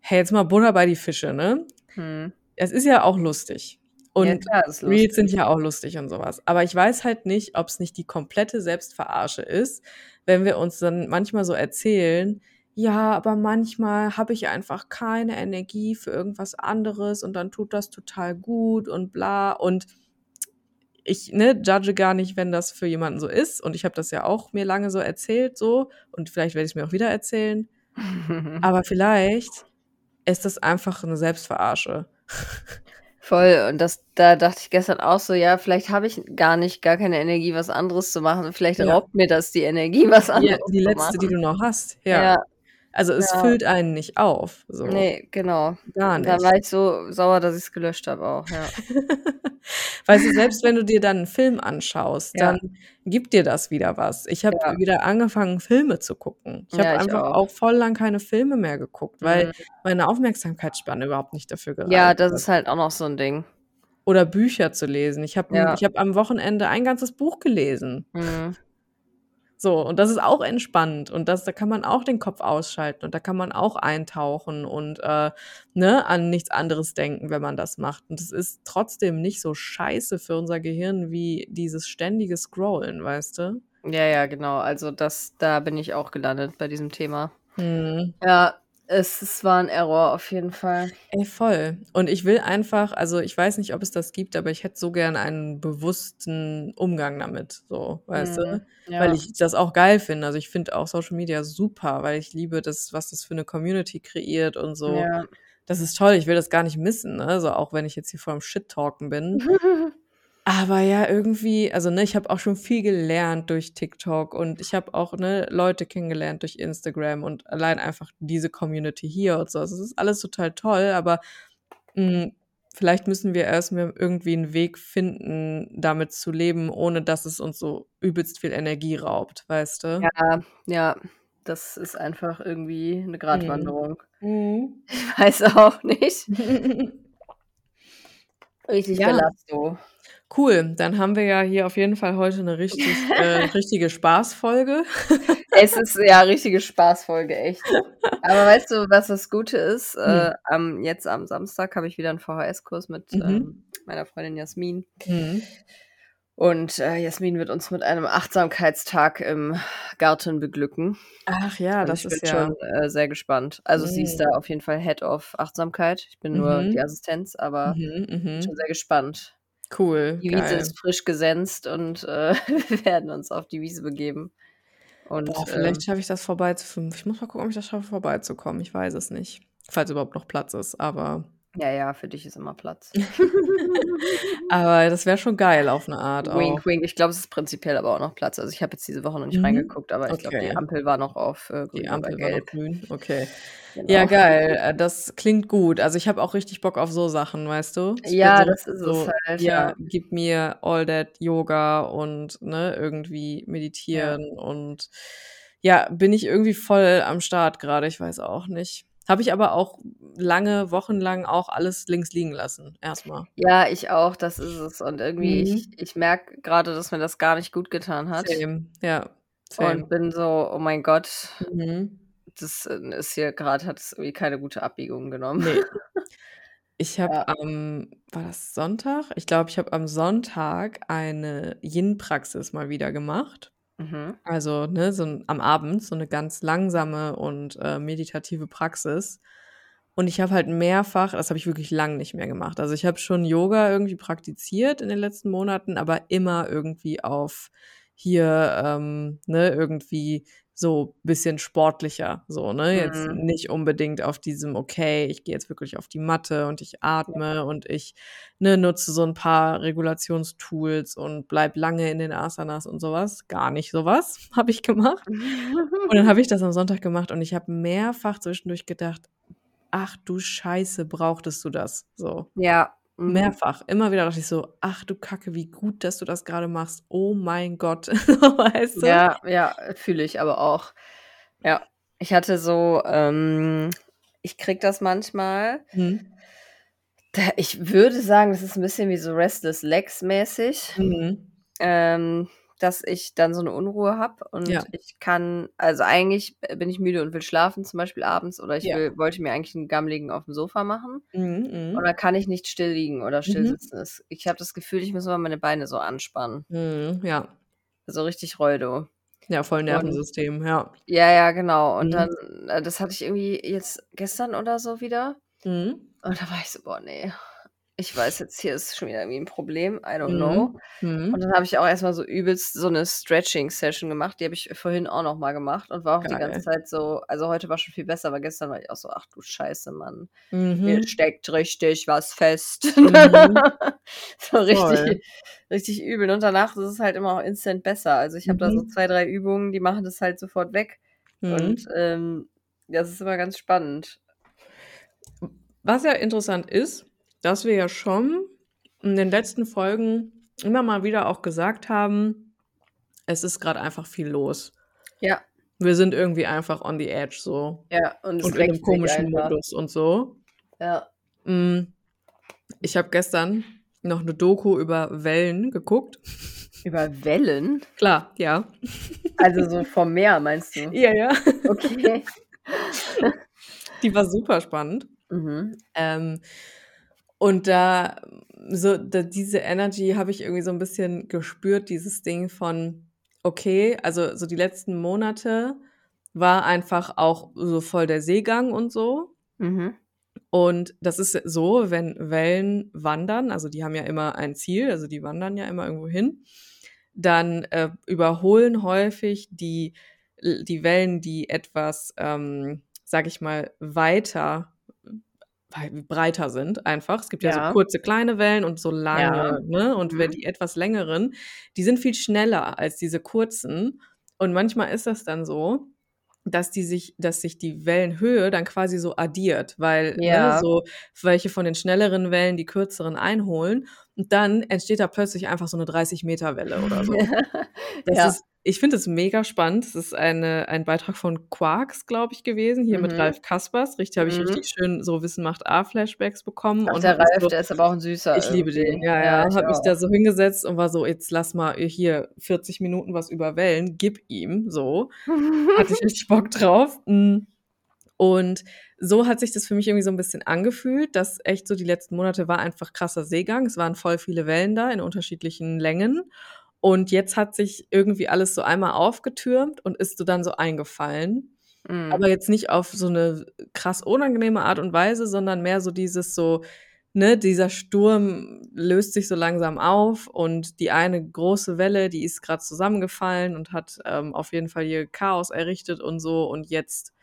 hey, jetzt mal Butter bei die Fische, ne? Hm. Es ist ja auch lustig. Und ja, klar, Reels sind ja auch lustig und sowas. Aber ich weiß halt nicht, ob es nicht die komplette Selbstverarsche ist, wenn wir uns dann manchmal so erzählen, ja, aber manchmal habe ich einfach keine Energie für irgendwas anderes und dann tut das total gut und bla. Und ich ne, judge gar nicht, wenn das für jemanden so ist. Und ich habe das ja auch mir lange so erzählt, so. Und vielleicht werde ich es mir auch wieder erzählen. Aber vielleicht ist das einfach eine Selbstverarsche. Voll. Und das, da dachte ich gestern auch so, ja, vielleicht habe ich gar nicht, gar keine Energie, was anderes zu machen. Vielleicht Ja. raubt mir das die Energie, was Ja, anderes die zu letzte, machen. die du noch hast. Ja. ja, Also es Ja. füllt einen nicht auf. So. nee, genau. Gar nicht. war ich so sauer, dass ich es gelöscht habe auch, ja. weißt du, selbst wenn du dir dann einen Film anschaust, Ja. dann gibt dir das wieder was. Ich habe Ja. wieder angefangen, Filme zu gucken. Ich habe einfach auch. auch. voll lang keine Filme mehr geguckt, weil Mhm. meine Aufmerksamkeitsspanne überhaupt nicht dafür gereicht Ja, das hat. ist halt auch noch so ein Ding. Oder Bücher zu lesen. Ich habe Ja. ich hab am Wochenende ein ganzes Buch gelesen. Mhm. So, und das ist auch entspannt und das, da kann man auch den Kopf ausschalten und da kann man auch eintauchen und äh, ne, an nichts anderes denken, wenn man das macht. Und es ist trotzdem nicht so scheiße für unser Gehirn wie dieses ständige Scrollen, weißt du? Ja, ja, genau. Also das, da bin ich auch gelandet bei diesem Thema. Hm. Ja, es, es war ein Error auf jeden Fall. Ey, voll. Und ich will einfach, also ich weiß nicht, ob es das gibt, aber ich hätte so gern einen bewussten Umgang damit, so, weißt du? Mhm. Ja. weil ich das auch geil finde. Also ich finde auch Social Media super, weil ich liebe das, was das für eine Community kreiert und so. Ja. Das ist toll, ich will das gar nicht missen, ne? Also auch wenn ich jetzt hier vor dem Shit-Talken bin. Aber ja, irgendwie, also ne, ich habe auch schon viel gelernt durch TikTok und ich habe auch ne, Leute kennengelernt durch Instagram und allein einfach diese Community hier und so. Also es ist alles total toll, aber mh, vielleicht müssen wir erstmal irgendwie einen Weg finden, damit zu leben, ohne dass es uns so übelst viel Energie raubt, weißt du? ja, ja, das ist einfach irgendwie eine Gratwanderung. Mhm. Ich weiß auch nicht. Richtig Ja. Belasto. Cool, dann haben wir ja hier auf jeden Fall heute eine richtig, äh, richtige Spaßfolge. Es ist ja richtige Spaßfolge, echt. Aber weißt du, was das Gute ist? Äh, am, jetzt am Samstag habe ich wieder einen VHS-Kurs mit Mhm. ähm, meiner Freundin Jasmin. Mhm. Und äh, Jasmin wird uns mit einem Achtsamkeitstag im Garten beglücken. Ach ja, Und das ich ist bin ja. schon äh, sehr gespannt. Also sie ist Mhm. da auf jeden Fall Head of Achtsamkeit. Ich bin nur Mhm. die Assistenz, aber Mhm, mhm. schon sehr gespannt. Cool. Die Wiese Geil. ist frisch gesenzt und äh, wir werden uns auf die Wiese begeben. Und Boah, ähm, vielleicht schaffe ich das vorbei zu. Ich muss mal gucken, ob ich das schaffe, vorbeizukommen. Ich weiß es nicht. Falls überhaupt noch Platz ist, aber Ja, ja, für dich ist immer Platz. Aber das wäre schon geil auf 'ne Art auch. Wink, wink. Ich glaube, es ist prinzipiell aber auch noch Platz. Also, ich habe jetzt diese Woche noch nicht Mhm. reingeguckt, aber ich glaube, die Okay. Ampel war noch auf, äh, Die grün oder Ampel war noch gelb. grün, okay. Genau. Ja, geil. Äh, das klingt gut. Also, ich habe auch richtig Bock auf so Sachen, weißt du? Ich Ja, so das ist es so, halt, ja, ja. gib mir all that Yoga und, ne, irgendwie Ja. meditieren und ja, bin ich irgendwie voll am Start grade, ich weiß auch nicht. Habe ich aber auch lange wochenlang auch alles links liegen lassen erst mal. Ja, ich auch, das ist es. Und irgendwie ich Mhm. ich merke grade, dass mir das gar nicht gut getan hat. Same, ja, same. Und bin so: „Oh mein Gott, Mhm. das, äh, ist hier grad hat es irgendwie keine gute Abbiegung genommen.“ Ne. Ich habe Ja. am war das Sonntag? Ich glaube, ich habe am Sonntag eine Yin-Praxis mal wieder gemacht. Mhm. Also, ne, so 'n am Abend so 'ne ganz langsame und, äh, meditative Praxis. Und ich habe halt mehrfach das habe ich wirklich lang nicht mehr gemacht. Also, ich habe schon Yoga irgendwie praktiziert in den letzten Monaten, aber immer irgendwie auf hier, ähm, ne, irgendwie so bisschen sportlicher, so, ne? Jetzt Mhm. nicht unbedingt auf diesem: „Okay, ich gehe jetzt wirklich auf die Matte und ich Ja. atme und ich, ne, nutze so 'n paar Regulationstools und bleibe lange in den Asanas“ und so was. Gar nicht so was habe ich gemacht. Und dann habe ich das am Sonntag gemacht und ich habe mehrfach zwischendurch gedacht: „Ach du Scheiße, brauchtest du das?“ So. Ja, mhm. Mehrfach. Immer wieder dachte ich so: „Ach du Kacke, wie gut, dass du das grade machst. Oh mein Gott.“ Weißt du? Ja, ja, fühle ich aber auch. Ja. Ich hatte so, ähm ich kriege das manchmal Mhm. ich würde sagen, das ist 'n bisschen wie so Restless Legs mäßig, Mhm. ähm, dass ich dann so 'ne Unruhe habe und Ja. ich kann also, eigentlich, bin ich müde und will schlafen, zum Beispiel abends, oder ich Ja. will wollte mir eigentlich 'n gammeligen aufm Sofa machen Mhm, und mhm. dann kann ich nicht still liegen oder still Mhm. sitzen. Es ich habe das Gefühl, ich muss immer meine Beine so anspannen. Mhm, ja. So richtig Räudo. Ja, voll Und Nervensystem, ja. ja, ja, genau. Und Mhm. dann äh, das hatte ich irgendwie jetzt gestern oder so wieder. Mhm. Und da war ich so: „Boah, ne, ich weiß jetzt, hier ist schon wieder irgendwie 'n Problem, I don't know.“ Mhm, Und mhm. dann habe ich auch erst mal so übelst so 'ne Stretching-Session gemacht. Die habe ich vorhin auch noch mal gemacht und war auch die ganze Geil. Zeit so also, heute war schon viel besser, aber gestern war ich auch so: „Ach du Scheiße, Mann, hier Mhm. steckt richtig was fest.“ Mhm. So Voll. richtig richtig übel. Und danach ist es halt immer auch instant besser. Also, ich habe da so Mhm. 2, 3 Übungen, die machen das halt sofort weg. Und, Mhm. ähm, das ist immer ganz spannend. Was ja interessant ist, dass wir ja schon in den letzten Folgen immer mal wieder auch gesagt haben, es ist grad einfach viel los. Ja. Wir sind irgendwie einfach on the edge so Ja, und es und in 'nem rächt sich komischen. Modus und so. Ja. Hm, ich habe gestern noch 'ne Doku über Wellen geguckt. Über Wellen? Klar, ja. Also, so vom Meer meinst du? Ja, ja. Okay. Die war super spannend. Mhm. Ähm, und da so da diese Energy habe ich irgendwie so 'n bisschen gespürt, dieses Ding von, okay, also, so die letzten Monate war einfach auch so voll der Seegang und so. Mhm. Und das ist so, wenn Wellen wandern, also, die haben ja immer ein Ziel, also, die wandern ja immer irgendwo hin, dann, äh, überholen häufig die die Wellen, die etwas, ähm, sage ich mal, weiter wei breiter sind einfach. Es gibt ja so Ja. kurze, kleine Wellen und so Ja. lange, ne? Und wenn Mhm. die etwas längeren, die sind viel schneller als diese kurzen. Und manchmal ist das dann so, dass die sich dass sich die Wellenhöhe dann quasi so addiert, weil, ne, Ja. so welche von den schnelleren Wellen die kürzeren einholen und dann entsteht da plötzlich einfach so 'ne 30 m Welle oder so. Das Ja. ist ich finde das mega spannend. Das ist eine ein Beitrag von Quarks, glaube ich, gewesen, hier mit Mhm. Ralf Kaspers. Richtig habe ich Mhm. richtig schön so Wissen macht A-Flashbacks bekommen Ach, und der Ralf, so der ist aber auch 'n Süßer ich liebe den, ja, Ja, ja, ich habe mich da so hingesetzt und war so: „Jetzt lass mal hier 40 Minuten was über Wellen, gib ihm“, so. Hatte ich richtig Bock drauf. Hm, und so hat sich das für mich irgendwie so 'n bisschen angefühlt, dass echt so die letzten Monate war einfach krasser Seegang. Es waren voll viele Wellen da in unterschiedlichen Längen. Und jetzt hat sich irgendwie alles so einmal aufgetürmt und ist so dann so eingefallen. Mhm. Aber jetzt nicht auf so 'ne krass unangenehme Art und Weise, sondern mehr so dieses so, ne, dieser Sturm löst sich so langsam auf und die eine große Welle, die ist grad zusammengefallen und hat, ähm, auf jeden Fall hier Chaos errichtet und so. Und jetzt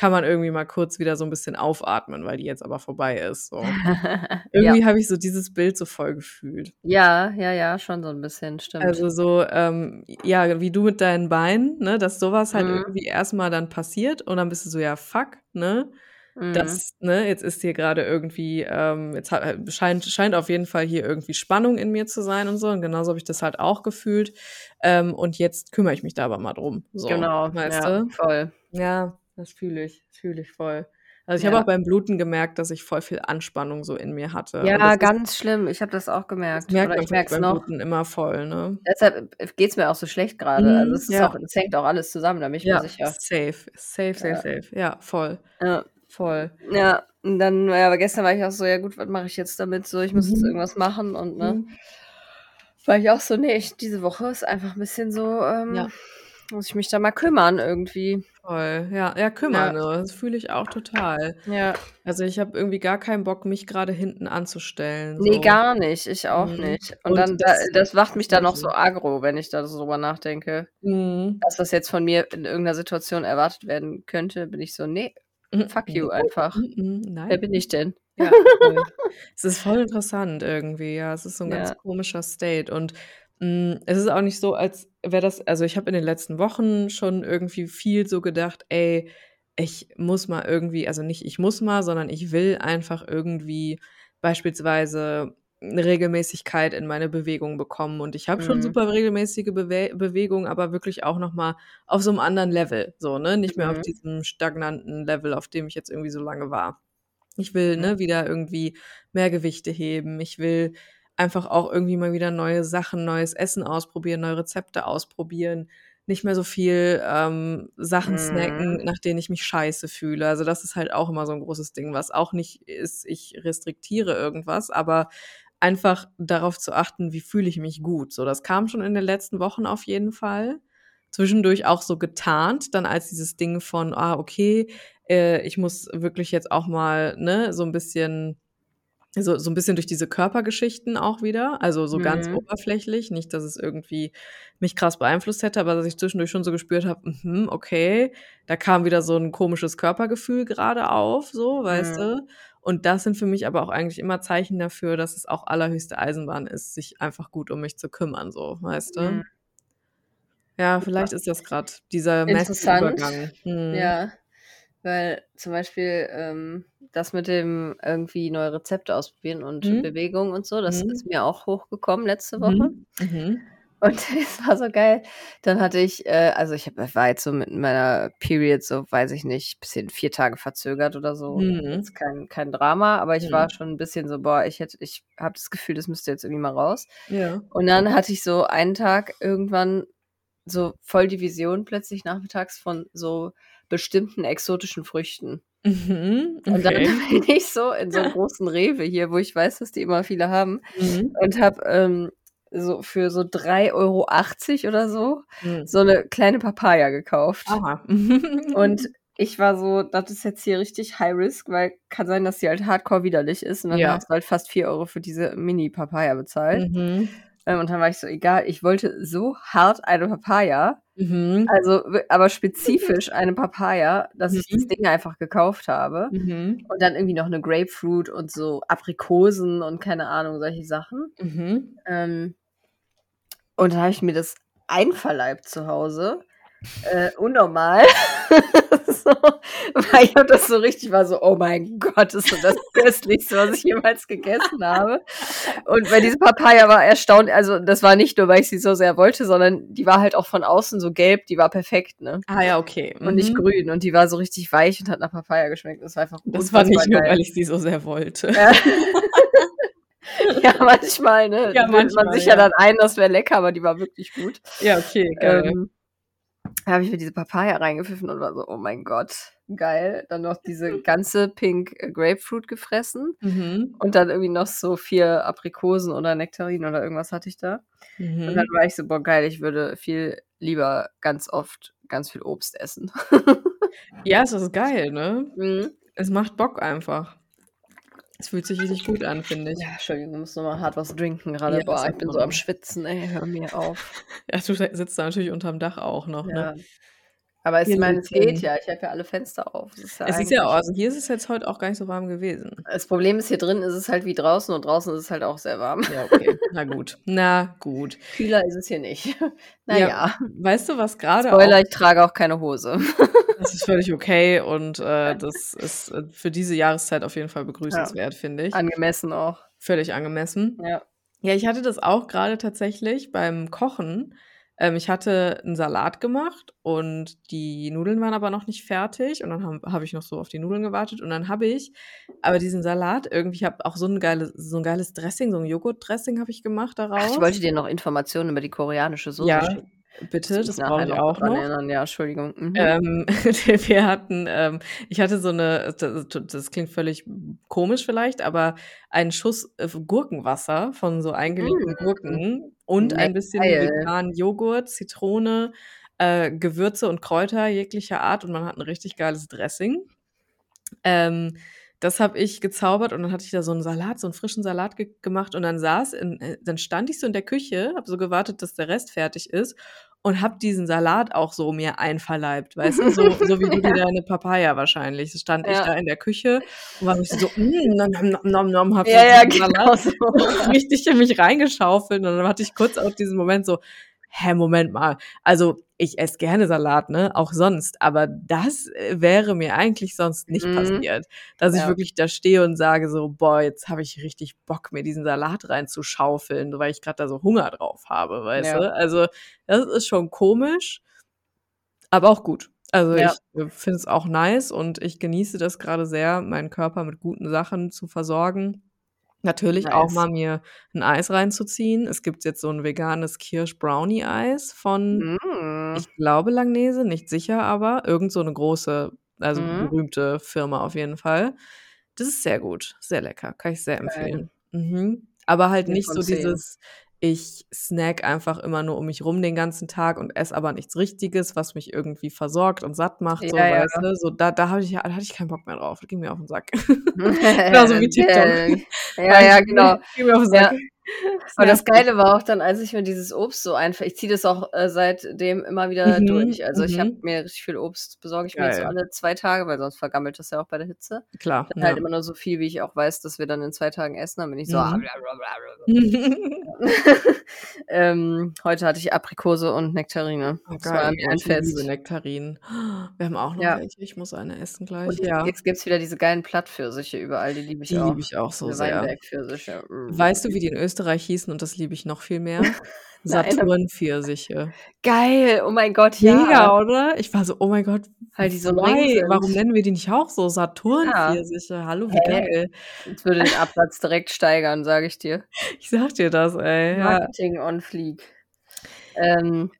kann man irgendwie mal kurz wieder so ein bisschen aufatmen, weil die jetzt aber vorbei ist, so. Irgendwie Ja. habe ich so dieses Bild so voll gefühlt. Ja, ja, ja, schon so 'n bisschen, stimmt. Also so, ähm, ja, wie du mit deinen Beinen, ne, dass so was halt Mhm. irgendwie erst mal dann passiert und dann bist du so: „Ja, fuck, ne? Mhm. Das ne, jetzt ist hier grade irgendwie, ähm jetzt ha scheint scheint auf jeden Fall hier irgendwie Spannung in mir zu sein und so.“ Und genauso habe ich das halt auch gefühlt. Ähm, und jetzt kümmere ich mich da aber mal drum, so, Genau, weißt ja, du? voll. Ja, das fühle ich. Das fühle ich voll. Also, ich habe Ja. auch beim Bluten gemerkt, dass ich voll viel Anspannung so in mir hatte. Ja, das ist ganz schlimm. Ich habe das auch das gemerkt. merkt Oder ich merke es noch. Bluten immer voll, ne? Deshalb, äh, geht's mir auch so schlecht. Also, Mhm, es ist ja. auch es hängt auch alles zusammen, da bin ich mir Ja, sicher. safe. Safe, safe, Ja. safe. Ja, voll. Ja. Voll. Ja, und dann ja, aber gestern war ich auch so: „Ja gut, was mache ich jetzt damit?“ So, ich muss jetzt Mhm. irgendwas machen und, ne? Mhm. War ich auch so: „Ne, ich diese Woche ist einfach 'n bisschen so, ähm Ja. Muss ich mich da mal kümmern irgendwie.“ Voll. Ja, ja, Ja. kümmern, ne? Das fühle ich auch total. Ja. Also, ich habe irgendwie gar keinen Bock, mich grade hinten anzustellen, so. gar nicht. Ich auch Mhm. nicht. Und Und dann da das das macht mich dann noch so mhm. aggro, wenn ich da so drüber nachdenke. Mhm. Das, was jetzt von mir in irgend 'ner Situation erwartet werden könnte, bin ich so: „Ne, Mhm. fuck you einfach. mhm, Wer nein. bin ich denn?“ Ja. Es ist voll interessant irgendwie, ja. Es ist so 'n ganz Ja. komischer State und, es ist auch nicht so, als wäre das also, ich habe in den letzten Wochen schon irgendwie viel so gedacht: „Ey, ich muss mal irgendwie“ also, nicht ich muss mal, sondern ich will einfach irgendwie beispielsweise 'ne Regelmäßigkeit in meine Bewegung bekommen. Und ich habe schon Mhm. super regelmäßige Bewä Bewegung, aber wirklich auch noch mal auf so 'nem anderen Level, so, ne? Nicht mehr auf Mhm. diesem stagnanten Level, auf dem ich jetzt irgendwie so lange war. Ich will, Mhm. ne, wieder irgendwie mehr Gewichte heben. Ich will einfach auch irgendwie mal wieder neue Sachen, neues Essen ausprobieren, neue Rezepte ausprobieren. Nicht mehr so viel, ähm, Sachen snacken, Mhm. nach denen ich mich scheiße fühle. Also, das ist halt auch immer so 'n großes Ding, was auch nicht ist, ich restriktiere irgendwas, aber einfach darauf zu achten, wie fühle ich mich gut. So, das kam schon in den letzten Wochen auf jeden Fall. Zwischendurch auch so getarnt, dann als dieses Ding von: „Ah, okay, äh, ich muss wirklich jetzt auch mal, ne, so 'n bisschen so so 'n bisschen durch diese Körpergeschichten auch wieder.“ Also, so ganz Mhm. oberflächlich, nicht, dass es irgendwie mich krass beeinflusst hätte, aber dass ich zwischendurch schon so gespürt habe: „Mhm, okay, da kam wieder so 'n komisches Körpergefühl grade auf“, so, weißt Mhm. du? Und das sind für mich aber auch eigentlich immer Zeichen dafür, dass es auch allerhöchste Eisenbahn ist, sich einfach gut um mich zu kümmern, so, weißt Mhm. du? Ja, Ja. vielleicht ist das grad dieser messy Interessant. Übergang. Mhm. Ja, weil zum Beispiel, ähm, das mit dem irgendwie neue Rezepte ausprobieren und Mhm. Bewegung und so, das ist Mhm. mir auch hochgekommen letzte Woche. Mhm. Mhm. Und es war so geil. Dann hatte ich äh, also, ich habe war jetzt so mit meiner Period so, weiß ich nicht, bisschen 4 Tage verzögert oder so. Mhm. Jetzt kein kein Drama, aber ich war Mhm. schon 'n bisschen so: „Boah, ich hätte ich habe das Gefühl, das müsste jetzt irgendwie mal raus.“ Ja. Und dann hatte ich so einen Tag irgendwann so voll die Vision plötzlich nachmittags von so bestimmten exotischen Früchten. Mhm, Und dann okay. bin ich so in so 'n großen Rewe hier, wo ich weiß, dass die immer viele haben Mhm. und habe, ähm, so für so 3,80 € oder so, Mhm. so 'ne kleine Papaya gekauft. Aha. Und ich war so: „Das ist jetzt hier richtig High Risk, weil kann sein, dass die halt hardcore widerlich ist.“ Und dann Ja. hast du halt fast 4 € für diese Mini-Papaya bezahlt. Mhm. Ähm, und dann war ich so: „Egal, ich wollte so hart eine Papaya.“ Mhm. Also, aber spezifisch eine Papaya, dass ich das Mhm. Ding einfach gekauft habe. Mhm. Und dann irgendwie noch 'ne Grapefruit und so Aprikosen und keine Ahnung, solche Sachen. Mhm. Ähm und dann habe ich mir das einverleibt zu Hause, äh, unnormal. So, weil ich das so richtig war so: „Oh mein Gott, ist das das Köstlichste, was ich jemals gegessen habe.“ Und weil diese Papaya war erstaunt also, das war nicht nur, weil ich sie so sehr wollte, sondern die war halt auch von außen so gelb, die war perfekt, ne? Ah ja, okay. Und nicht Mhm. grün und die war so richtig weich und hat nach Papaya geschmeckt. Das war einfach Das war nicht nur, geil. weil ich sie so sehr wollte. Ja. Ja, manchmal, ne, Ja, bildet man manchmal, sich ja ja. dann ein, das wäre lecker, aber die war wirklich gut. Ja, okay, geil. Ähm, habe ich mir diese Papaya reingepfiffen und war so: „Oh mein Gott, geil.“ Dann noch diese ganze Pink äh, Grapefruit gefressen Mhm. und dann irgendwie noch so 4 Aprikosen oder Nektarinen oder irgendwas hatte ich da. Und dann Mhm. war ich so: „Boah, geil, ich würde viel lieber ganz oft ganz viel Obst essen.“ Ja, es ist geil, ne? Mhm. Es macht Bock einfach. Es fühlt sich richtig gut an, finde ich. Ja, Entschuldigung, ich muss noch mal hart was trinken Ja, grade. ist Boah, ich bin so am. Schwitzen, ey, hör mir auf. Ja, du sitzt da natürlich unterm Dach auch noch, ne? Ja. Aber ich Hier meine, es geht ja. Ich habe ja alle Fenster auf. Es ist ja Es ist ja also, hier ist es jetzt heute auch gar nicht so warm gewesen. Das Problem ist, hier drin ist es halt wie draußen und draußen ist es halt auch sehr warm. Ja, okay. Na gut. Na gut. Kühler ist es hier nicht. Na Ja, ja. weißt du, was grade Spoiler, auch ich trage auch keine Hose. Das ist völlig okay und, äh, das ist, äh, für diese Jahreszeit auf jeden Fall begrüßenswert, finde ich. Angemessen auch. Völlig angemessen. Ja. Ja, ich hatte das auch grade tatsächlich beim Kochen. Ähm, ich hatte 'n Salat gemacht und die Nudeln waren aber noch nicht fertig und dann habe ich noch so auf die Nudeln gewartet und dann habe ich aber diesen Salat irgendwie ich habe auch so 'n geiles so 'n geiles Dressing, so 'n Joghurtdressing habe ich gemacht Ach, daraus. ich wollte dir noch Informationen über die koreanische Soße Ja, schicken. Bitte, das mich brauche ich auch noch. erinnern. Ja, Entschuldigung. Mhm. Ähm, wir hatten, ähm ich hatte so 'ne d d das klingt völlig komisch vielleicht, aber einen Schuss, äh, Gurkenwasser von so eingelegten Mm. Gurken und Ne, ein bisschen veganen Joghurt, Zitrone, äh, Gewürze und Kräuter jeglicher Art und man hat 'n richtig geiles Dressing. Ähm, das habe ich gezaubert und dann hatte ich da so 'n Salat so 'n frischen Salat ge gemacht und dann saß in äh, dann stand ich so in der Küche, habe so gewartet, dass der Rest fertig ist und habe diesen Salat auch so mir einverleibt, weißt du, so so wie du dir Ja. deine Papaya wahrscheinlich. So stand ich Ja. da in der Küche und war so: „Mm, nom nom nom nom nom“, habe so Ja, ja, genau so. richtig in mich reingeschaufelt und dann hatte ich kurz auch diesen Moment so: „Hä, Moment mal. Also, ich esse gerne Salat, ne, auch sonst, aber das, äh, wäre mir eigentlich sonst nicht Mhm. passiert, dass ich Ja. wirklich da stehe und sage so: „Boah, jetzt habe ich richtig Bock, mir diesen Salat reinzuschaufeln, weil ich grad da so Hunger drauf habe“, weißt Ja. du? Also, das ist schon komisch aber auch gut. Also, Ja. ich, äh, finde es auch nice und ich genieße das grade sehr, meinen Körper mit guten Sachen zu versorgen. Natürlich auch Nice. mal mir 'n Eis reinzuziehen. Es gibt jetzt so 'n veganes Kirsch-Brownie-Eis von, Mm. Ich glaube Langnese, nicht sicher, aber irgend so 'ne große, also Mhm. berühmte Firma auf jeden Fall. Das ist sehr gut, sehr lecker, kann ich sehr empfehlen. Mhm. Aber halt 10 nicht so 10. dieses ich snacke einfach immer nur um mich rum den ganzen Tag und esse aber nichts Richtiges, was mich irgendwie versorgt und satt macht, so, Ja, ja. weißt du? So, da da habe ich ja da hatte ich keinen Bock mehr drauf. Das ging mir auf 'n Sack. Genauso wie TikTok. Ja, ja, genau. ging mir auf 'n Ja. Sack. Das Aber das. Geile war auch dann, als ich mir dieses Obst so einver ich ziehe das auch, äh, seitdem immer wieder Mhm, durch. Also, ich habe mhm. mir richtig viel Obst besorge ich mir jetzt so alle 2 Tage, weil sonst vergammelt das ja auch bei der Hitze. Klar, Dann halt ja. immer nur so viel, wie ich auch weiß, dass wir dann in 2 Tagen essen, dann bin ich so Mhm. Ähm, heute hatte ich Aprikose und Nektarine. Oh, Das war mir Oh, ein ich liebe Fest. Nektarinen. Wir haben auch noch Ja. welche. Ich muss eine essen gleich, Und ja. jetzt gibt's wieder diese geilen Plattpfirsiche überall, die liebe ich Die auch. liebe ich auch so sehr. Mm. Weißt du, wie die in Österreich hießen und das liebe ich noch viel mehr? Saturn-Pfirsiche. Geil, oh mein Gott, Mega, ja. oder? Ich war so: „Oh mein Gott, Weil die so why? Warum nennen wir die nicht auch so? Ja. Saturn-Pfirsiche. Hallo, wie geil.“ Das würde den Absatz direkt steigern, sage ich dir. Ich sage dir das, ey, ja. Marketing on fleek. Ähm,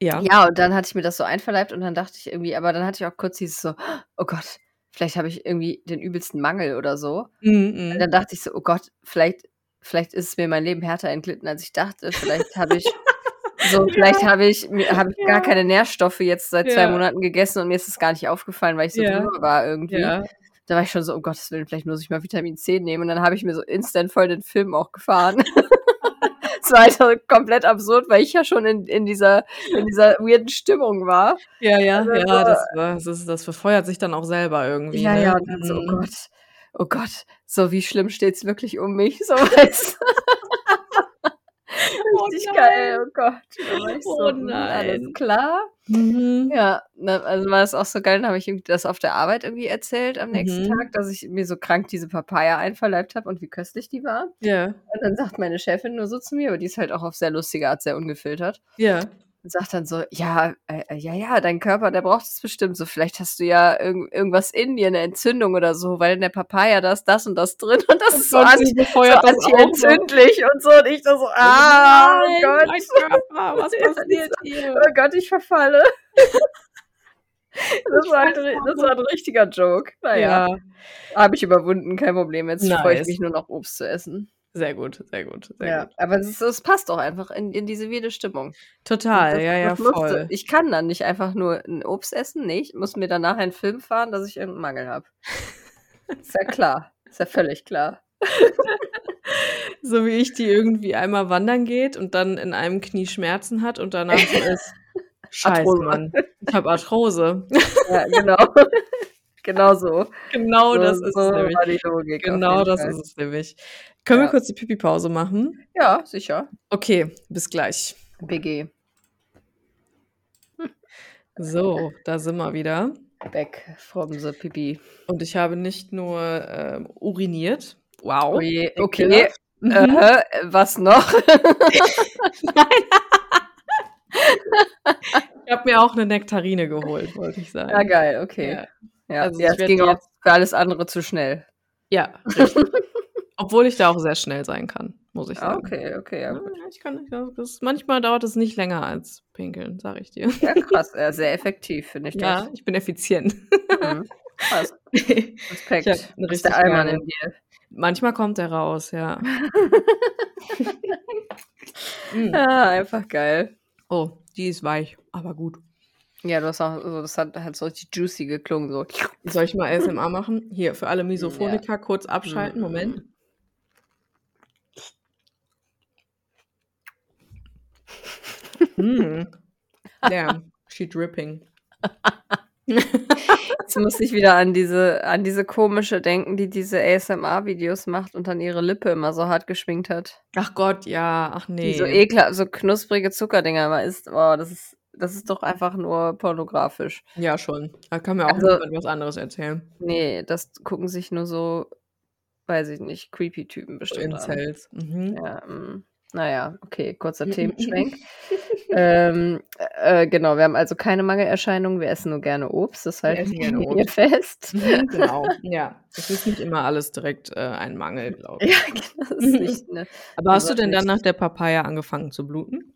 Ja. ja, und dann hatte ich mir das so einverleibt und dann dachte ich irgendwie aber dann hatte ich auch kurz dieses so: „Oh Gott, vielleicht habe ich irgendwie den übelsten Mangel oder so.“ Mhm, Und mhm. dann dachte ich so: „Oh Gott, vielleicht vielleicht ist mir mein Leben härter entglitten, als ich dachte. Vielleicht habe ich so vielleicht Ja. habe ich habe ich gar Ja. keine Nährstoffe jetzt seit 2 Ja. Monaten gegessen und mir ist es gar nicht aufgefallen, weil ich so drüber war irgendwie.“ Ja. Da war ich schon so: „Um Gottes Willen, vielleicht muss ich mal Vitamin C nehmen.“ Und dann habe ich mir so instant voll den Film auch gefahren. Es war halt komplett absurd, weil ich ja schon in in dieser in dieser weirden Stimmung war. Ja, ja, Also ja, das das das befeuert sich dann auch selber irgendwie, Ja, ne? ja, und dann so: „Oh Mhm. Gott, oh Gott, so wie schlimm steht's wirklich um mich?“ So, weißt? Oh Richtig geil, nein. oh Gott. Oh so: „Hm, alles nein. klar.“ Mhm. Ja, ne, also war das auch so geil, dann habe ich das auf der Arbeit irgendwie erzählt am nächsten Mhm. Tag, dass ich mir so krank diese Papaya einverleibt habe und wie köstlich die war. Ja. Und dann sagt meine Chefin nur so zu mir, aber die ist halt auch auf sehr lustige Art sehr ungefiltert Ja. Und sagt dann so: „Ja, äh, äh, ja, ja, dein Körper, der braucht es bestimmt so. Vielleicht hast du ja irgend irgendwas in dir, 'ne Entzündung oder so, weil in der Papaya da ist das und das drin und das Oh ist so anti so das antientzündlich und so.“ Und ich da so: Oh „Ah, oh nein, Gott.“ mein Körper, was passiert hier? „Oh Gott, ich verfalle.“ Das war halt ri das war 'n richtiger Joke. Na ja, habe ich überwunden, kein Problem. Jetzt freue ich Nice. mich nur noch, Obst zu essen. Sehr gut, sehr gut, sehr Ja, gut. aber es es passt auch einfach in in diese weirde Stimmung. Total, das ja, ja, voll. ich kann dann nicht einfach nur 'n Obst essen, ne, ich muss mir dann nachher 'n Film fahren, dass ich irgend 'n Mangel habe. Ist ja klar, ist ja völlig klar. So wie ich, die irgendwie einmal wandern geht und dann in einem Knie Schmerzen hat und danach so ist: Scheiße. Mann. Ich habe Arthrose. Ja, genau. genau so. Genau so, das ist so es nämlich. war die Logik. Genau das Fall. ist es nämlich. Können wir Ja. kurz die Pipi-Pause machen? Ja, sicher. Okay, bis gleich. BG. So, da sind wir wieder. Back from the Pipi. Und ich habe nicht nur ähm, uriniert. Wow. Okay. Mhm. Äh, was noch? Ich habe mir auch eine Nektarine geholt, wollte ich sagen. ja, geil, okay. Ja, Ja, Also ja ich es ging auch jetzt- für alles andere zu schnell. ja richtig. Obwohl ich da auch sehr schnell sein kann, muss ich Ah, sagen. okay, okay, ja, Ja, gut. ich kann, das, manchmal dauert es nicht länger als pinkeln, sage ich dir. Ja, krass. Ja, sehr effektiv, finde ich Ja, ich bin effizient. das. Mhm. Krass. Respekt. Ich Das ist der Allmann in dir. manchmal kommt er raus, ja. Mm. Ja, einfach geil. Oh, die ist weich, aber gut. Ja, du hast auch so, das hat halt so richtig juicy geklungen, so. Soll ich mal ASMR machen? Hier, für alle Misophoniker kurz abschalten. Mhm. Moment. Mm. Damn, she dripping. Jetzt muss ich wieder an diese, an diese komische denken, die diese ASMR-Videos macht und dann ihre Lippe immer so hart geschwingt hat. Ach Gott, ja, ach nee. Die so ekelhaft, so knusprige Zuckerdinger immer isst. Oh, das ist, das ist doch einfach nur pornografisch. ja, schon. Da kann mir auch Also- was anderes erzählen. Nee, das gucken sich nur so, weiß ich nicht, creepy Typen bestimmt an. Incels. Mhm. Ja, mm. naja, okay, kurzer Themenschwenk. ähm, äh, genau, wir haben also keine Mangelerscheinungen, wir essen nur gerne Obst, das halten wir gerne hier Obst. fest. Mhm, genau, ja. Es ist nicht immer alles direkt äh, ein Mangel, glaube ich. ja, das ist nicht, ne, Aber hast du Also denn dann nach der Papaya angefangen zu bluten?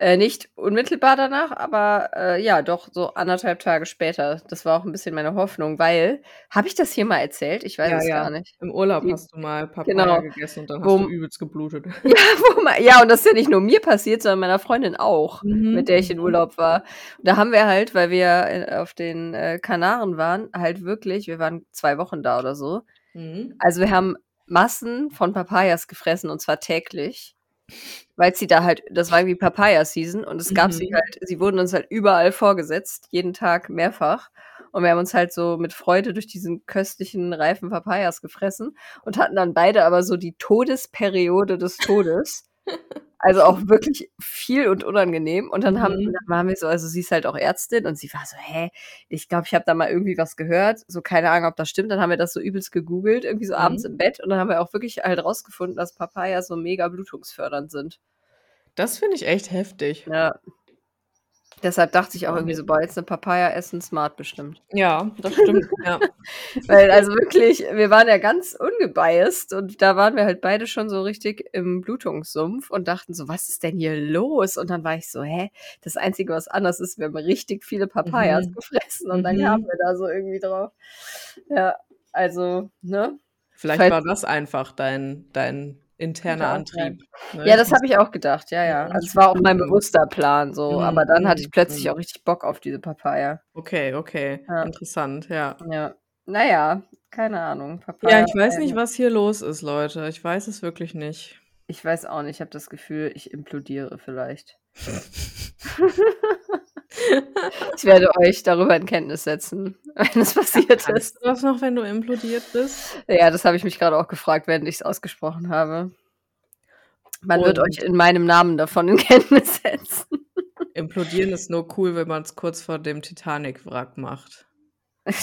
Äh, nicht unmittelbar danach, aber äh, ja, doch so anderthalb Tage später. Das war auch ein bisschen meine Hoffnung, weil, habe ich das hier mal erzählt? Ich weiß Ja, es ja. gar nicht. Im Urlaub Die- hast du mal Papaya Genau. gegessen und dann Wo- hast du übelst geblutet. Ja, man, ja, und das ist ja nicht nur mir passiert, sondern meiner Freundin auch, Mhm. mit der ich in Urlaub war. Und da haben wir halt, weil wir äh, auf den äh, Kanaren waren, halt wirklich, wir waren zwei Wochen da oder so. Mhm. Also wir haben Massen von Papayas gefressen und zwar täglich. Weil sie da halt, das war irgendwie Papaya-Season und es gab sie Mhm. halt, sie wurden uns halt überall vorgesetzt, jeden Tag mehrfach. Und wir haben uns halt so mit Freude durch diesen köstlichen, reifen Papayas gefressen und hatten dann beide aber so die Todesperiode des Todes. Also auch wirklich viel und unangenehm. Und dann haben, Mhm. dann waren wir so, also sie ist halt auch Ärztin und sie war so, hä, ich glaube, ich habe da mal irgendwie was gehört. So keine Ahnung, ob das stimmt. Dann haben wir das so übelst gegoogelt, irgendwie so Mhm. abends im Bett. Und dann haben wir auch wirklich halt rausgefunden, dass Papayas so mega blutungsfördernd sind. Das finde ich echt heftig. Ja. Deshalb dachte ich auch irgendwie so, boah, jetzt eine Papaya essen, smart bestimmt. Ja, das stimmt. ja. Weil, also wirklich, wir waren ja ganz ungebiased und da waren wir halt beide schon so richtig im Blutungssumpf und dachten so, was ist denn hier los? Und dann war ich so, hä, das Einzige, was anders ist, wir haben richtig viele Papayas Mhm. gefressen und dann Mhm. kamen wir da so irgendwie drauf. Ja, also, ne? Vielleicht Falls- war das einfach dein, dein interner Antrieb. ne? Ja, das habe ich auch gedacht, ja, ja. Also es war auch mein bewusster Plan so, Mhm, aber dann hatte ich mhm, plötzlich mhm. auch richtig Bock auf diese Papaya. Okay, okay. Ja. Interessant, ja. Ja. Naja, keine Ahnung. Papaya Ja, ich weiß nicht, was hier los ist, Leute. Ich weiß es wirklich nicht. Ich weiß auch nicht, ich habe das Gefühl, ich implodiere vielleicht. Ich werde euch darüber in Kenntnis setzen, wenn es passiert ist. Kannst du das noch, wenn du implodiert bist? Ja, das habe ich mich gerade auch gefragt, während ich es ausgesprochen habe. Man wird Und- euch in meinem Namen davon in Kenntnis setzen. Implodieren ist nur cool, wenn man es kurz vor dem Titanic-Wrack macht.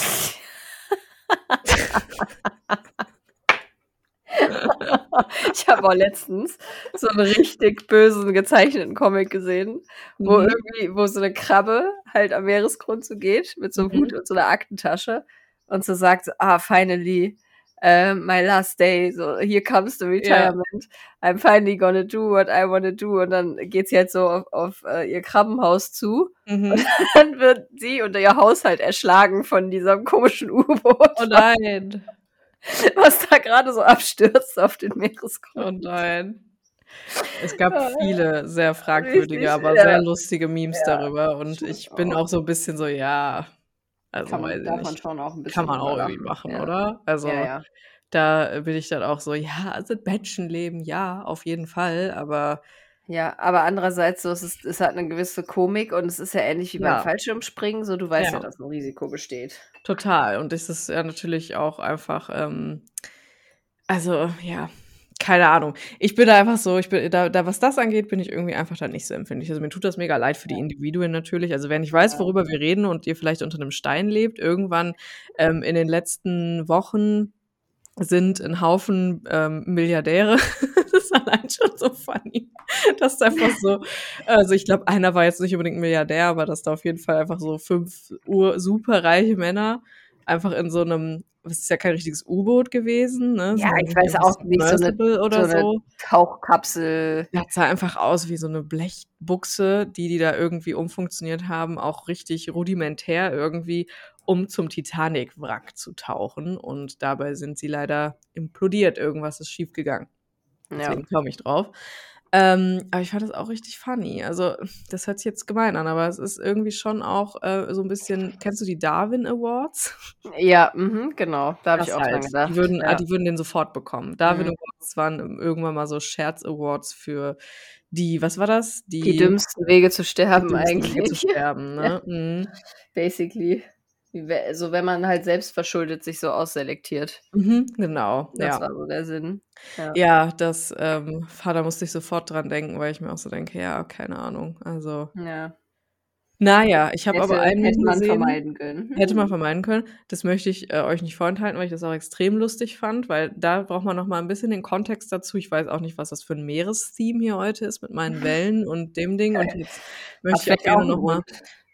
ich habe auch letztens so einen richtig bösen gezeichneten Comic gesehen, wo Mhm. irgendwie, wo so eine Krabbe halt am Meeresgrund so geht mit so einem Mhm. Hut und so einer Aktentasche und so sagt, ah, finally, äh, my last day, so, here comes the retirement, I'm finally gonna do what I wanna do und dann geht sie halt so auf, auf äh, ihr Krabbenhaus zu, Mhm. dann wird sie und ihr Haus halt erschlagen von diesem komischen U-Boot, Oh nein. was da gerade so abstürzt auf den Oh Meeresgrund. nein. Es gab Ja. viele sehr fragwürdige, Richtig, aber ja. sehr lustige Memes Ja, darüber. Und ich bin auch. auch so ein bisschen so, ja, also Kann weiß man, man nicht. schon auch ein bisschen Kann man auch irgendwie machen, ja. oder? Also da bin ich dann auch so, ja, also Menschenleben, ja, auf jeden Fall, aber Ja, aber andererseits so, es ist es hat 'ne gewisse Komik und es ist ja ähnlich wie beim Ja. Fallschirmspringen, so du weißt ja, Ja. dass 'n Risiko besteht. Total. Und das ist ja natürlich auch einfach, ähm also, ja, keine Ahnung. Ich bin da einfach so ich bin da da was das angeht, bin ich irgendwie einfach da nicht so empfindlich. Also, mir tut das mega leid für die. Individuen natürlich. Also, wer nicht weiß, worüber wir reden und ihr vielleicht unter 'nem Stein lebt, irgendwann, ähm, in den letzten Wochen sind 'n Haufen, ähm, Milliardäre. Das ist allein schon so funny, dass da einfach so also, ich glaube, einer war jetzt nicht unbedingt Milliardär, aber dass da auf jeden Fall einfach so 5 ur superreiche Männer einfach in so 'nem es ist ja kein richtiges U-Boot gewesen, ne, Ja, sondern ich weiß auch nicht, so 'ne Submersible oder so 'ne so. Tauchkapsel. Ja, sah einfach aus wie so 'ne Blechbuchse, die die da irgendwie umfunktioniert haben, auch richtig rudimentär irgendwie, um zum Titanic-Wrack zu tauchen. Und dabei sind sie leider implodiert. Irgendwas ist schiefgegangen. Ja. Deswegen komme ich drauf. Ähm, aber ich fand das auch richtig funny. Also, das hört sich jetzt gemein an, aber es ist irgendwie schon auch, äh, so 'n bisschen kennst du die Darwin Awards? Ja, mhm, genau. Da habe ich auch dran halt. gedacht. Die würden ah, Ja. die würden den sofort bekommen. Darwin Mhm. Awards waren irgendwann mal so Scherz-Awards für die was war das? Die Die dümmsten Wege zu sterben dümmsten Wege eigentlich. zu sterben, Ja. ne? Mhm. Basically. Wie we so, wenn man halt selbstverschuldet sich so ausselektiert. Mhm, genau, Das ja. war so der Sinn. Ja. Ja, das, ähm da musste ich sofort dran denken, weil ich mir auch so denke: „Ja, keine Ahnung.“ Also Ja. na ja, ich habe aber einen hätte man gesehen vermeiden können. hätte man vermeiden können. Das möchte ich, äh, euch nicht vorenthalten, weil ich das auch extrem lustig fand, weil da braucht man noch mal 'n bisschen den Kontext dazu. Ich weiß auch nicht, was das für 'n Meerestheme hier heute ist mit meinen Wellen und dem Ding. Und jetzt möchte ich auch gerne noch mal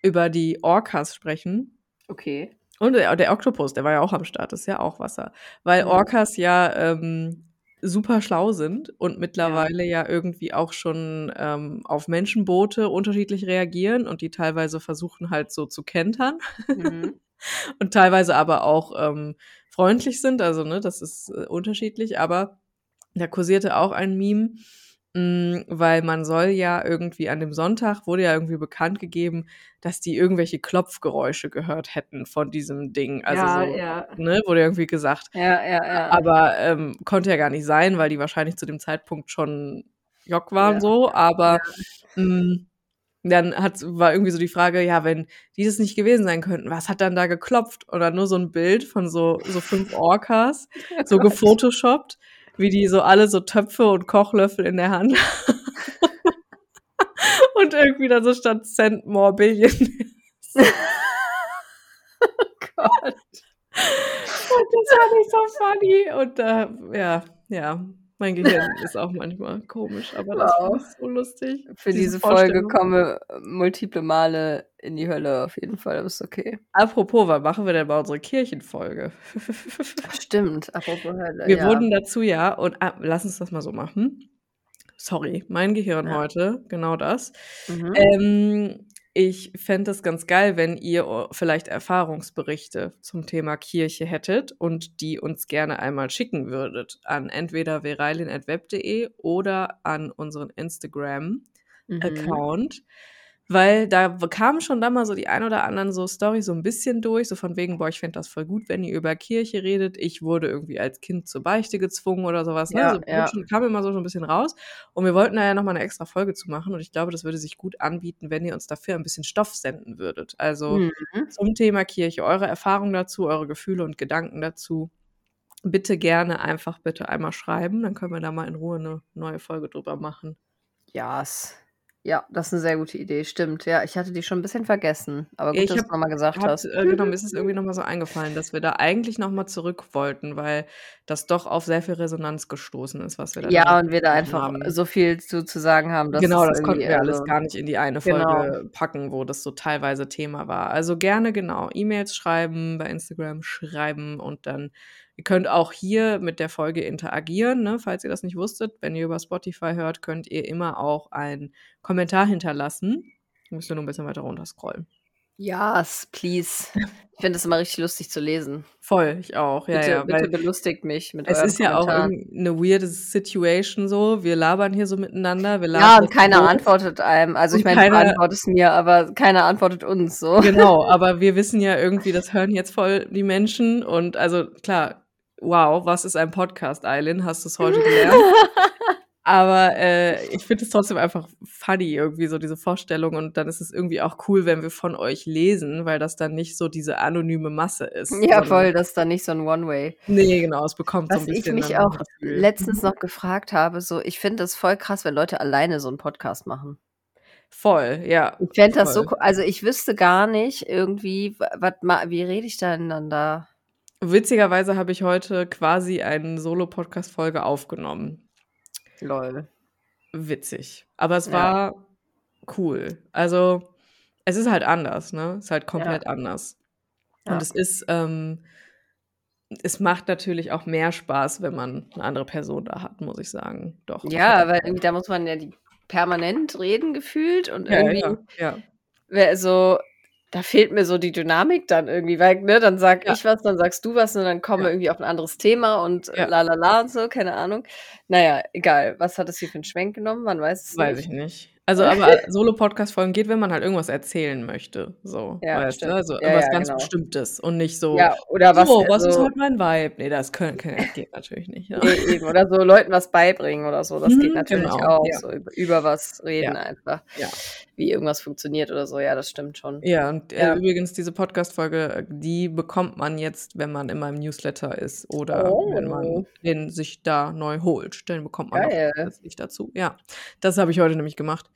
über die Orcas sprechen. Okay. Und der der Oktopus, der war ja auch am Start, ist ja auch Wasser. Weil Mhm. Orcas ja, ähm, super schlau sind und Ja. mittlerweile ja irgendwie auch schon, ähm, auf Menschenboote unterschiedlich reagieren und die teilweise versuchen halt so zu kentern Mhm. und teilweise aber auch, ähm, freundlich sind. Also, ne, das ist, äh, unterschiedlich. Aber da kursierte auch ein Meme, weil man soll ja irgendwie an dem Sonntag wurde ja irgendwie bekannt gegeben, dass die irgendwelche Klopfgeräusche gehört hätten von diesem Ding. Also Ja, so ja. ne, wurde irgendwie gesagt. Ja, ja, ja. Aber, ähm, konnte ja gar nicht sein, weil die wahrscheinlich zu dem Zeitpunkt schon Jock waren Ja, so. Aber, ja. hm, dann hat's war irgendwie so die Frage, ja, wenn die das nicht gewesen sein könnten, was hat dann da geklopft? Dann nur so 'n Bild von so so 5 Orcas, Oh so gefotoshoppt, wie die so alle so Töpfe und Kochlöffel in der Hand haben. Und irgendwie dann so stand: „Send more billionaires.“ Oh Gott. Und das fand ich so funny. Und da ja, ja, mein Gehirn ist auch manchmal komisch, aber das Wow. ich so lustig, Für diese diese Folge komme multiple Male in die Hölle auf jeden Fall, aber ist okay. Apropos, wann machen wir denn mal unsere Kirchenfolge? Stimmt, apropos Hölle, Wir ja. wurden dazu ja und ah, lass uns das mal so machen. Sorry, mein Gehirn Ja. heute, genau das. Mhm. Ähm, ich fände es ganz geil, wenn ihr vielleicht Erfahrungsberichte zum Thema Kirche hättet und die uns gerne einmal schicken würdet an entweder vereilin@web.de oder an unseren Mhm. Weil da kamen schon da mal so die ein oder anderen so Storys so 'n bisschen durch, so von wegen: „Boah, ich fände das voll gut, wenn ihr über Kirche redet. Ich wurde irgendwie als Kind zur Beichte gezwungen“ oder so was, ne? Ja, So ja. schon kam immer so so 'n bisschen raus. Und wir wollten da ja noch mal 'ne extra Folge zu machen und ich glaube, das würde sich gut anbieten, wenn ihr uns dafür ein bisschen Stoff senden würdet. Also, Mhm. zum Thema Kirche, eure Erfahrungen dazu, eure Gefühle und Gedanken dazu. Bitte gerne einfach bitte einmal schreiben, dann können wir da mal in Ruhe 'ne neue Folge drüber machen. Yes. Ja, das ist 'ne sehr gute Idee, stimmt. Ja, ich hatte die schon 'n bisschen vergessen, aber gut, ich dass habe du's noch mal gesagt habe hast. äh, genau, mir ist es irgendwie noch mal so eingefallen, dass wir da eigentlich noch mal zurück wollten, weil das doch auf sehr viel Resonanz gestoßen ist, was wir da Ja, und wir da einfach haben. so viel zu zu sagen haben, dass Genau, das konnten wir alles also gar nicht in die eine genau. Folge packen, wo das so teilweise Thema war. Also, gerne, genau, E-Mails schreiben, bei Instagram schreiben und dann ihr könnt auch hier mit der Folge interagieren, ne, falls ihr das nicht wusstet. Wenn ihr über Spotify hört, könnt ihr immer auch einen Kommentar hinterlassen. Müsst ihr nur 'n bisschen weiter runter scrollen. Yes, please. Ich finde das immer richtig lustig zu lesen. Voll, ich auch, ja, Bitte ja, bitte belustigt mich mit es ist ja auch Kommentaren. irgend 'ne weirde Situation so. Wir labern hier so miteinander, Ja, und keiner doof. antwortet einem. Also, ich meine, du keiner antwortest mir, aber keiner antwortet uns so. Genau, aber wir wissen ja irgendwie, das hören jetzt voll die Menschen und also klar, wow, was ist ein Podcast, Aylin? Hast du's heute gelernt? Aber äh, ich finde es trotzdem einfach funny, irgendwie so diese Vorstellung. Und dann ist es irgendwie auch cool, wenn wir von euch lesen, weil das dann nicht so diese anonyme Masse ist. Ja, voll, das ist dann nicht so ein One-Way. Nee, genau, es bekommt Was so ein bisschen. ich mich auch letztens noch gefragt habe, so, ich finde das voll krass, wenn Leute alleine so einen Podcast machen. Voll, ja. Ich fände das so, also ich wüsste gar nicht irgendwie, was, wie rede ich denn dann da? Witzigerweise habe ich heute quasi eine Solo-Podcast-Folge aufgenommen. Lol. Witzig. Aber es Ja. war cool. Also, es ist halt anders, ne? Es ist halt komplett anders. Ja. Und es ist, ähm, es macht natürlich auch mehr Spaß, wenn man eine andere Person da hat, muss ich sagen. Doch. Ja, weil irgendwie da muss man ja die permanent reden gefühlt und Ja, irgendwie ja, ja. Da fehlt mir so die Dynamik dann irgendwie, weil, ne, dann sag Ja. ich was, dann sagst du was und dann kommen wir Ja. irgendwie auf ein anderes Thema und Ja. la la la und so, keine Ahnung. Naja, egal. Was hat es hier für einen Schwenk genommen? Man weiß es Weiß nicht. ich nicht. Also, aber Solo-Podcast-Folgen geht, wenn man halt irgendwas erzählen möchte. So, Ja, weißt du? Also Ja, was ja, ganz genau. Bestimmtes und nicht so, Ja, oder was, so, was ist also, heute mein Vibe? Nee, das können, können, geht natürlich nicht. Ja. nee, eben, oder so Leuten was beibringen oder so. Das geht Mhm, natürlich genau, auch. So über, über was reden einfach. Ja. Wie irgendwas funktioniert oder so. Ja, das stimmt schon. Ja, und äh, übrigens, diese Podcast-Folge, die bekommt man jetzt, wenn man in meinem Newsletter ist oder wenn man Oh. den sich da neu holt. Den bekommt man Geil. zusätzlich dazu. Ja, das habe ich heute nämlich gemacht.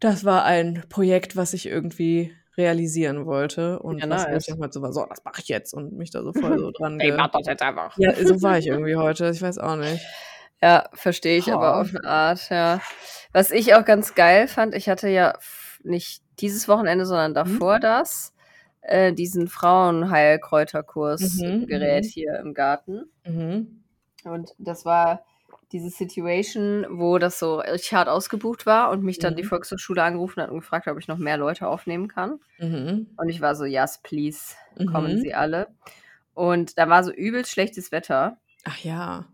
Das war ein Projekt, was ich irgendwie realisieren wollte und Ja, was nice. ich halt so war, so, das mache ich jetzt und mich da so voll so dran ge mach das jetzt einfach. Ja, so war ich irgendwie heute, ich weiß auch nicht. Ja, verstehe ich Ha. aber auf eine Art, ja. Was ich auch ganz geil fand, ich hatte ja nicht dieses Wochenende, sondern Mhm. davor das, äh, diesen Frauenheilkräuterkurs Mhm, Gerät mhm. hier im Garten. Mhm. Und das war diese Situation, wo das so richtig hart ausgebucht war und mich dann die Mhm. Volkshochschule angerufen hat und gefragt, ob ich noch mehr Leute aufnehmen kann. Mhm. Und ich war so, yes, please, kommen Mhm. Sie alle. Und da war so übelst schlechtes Wetter. Ach ja.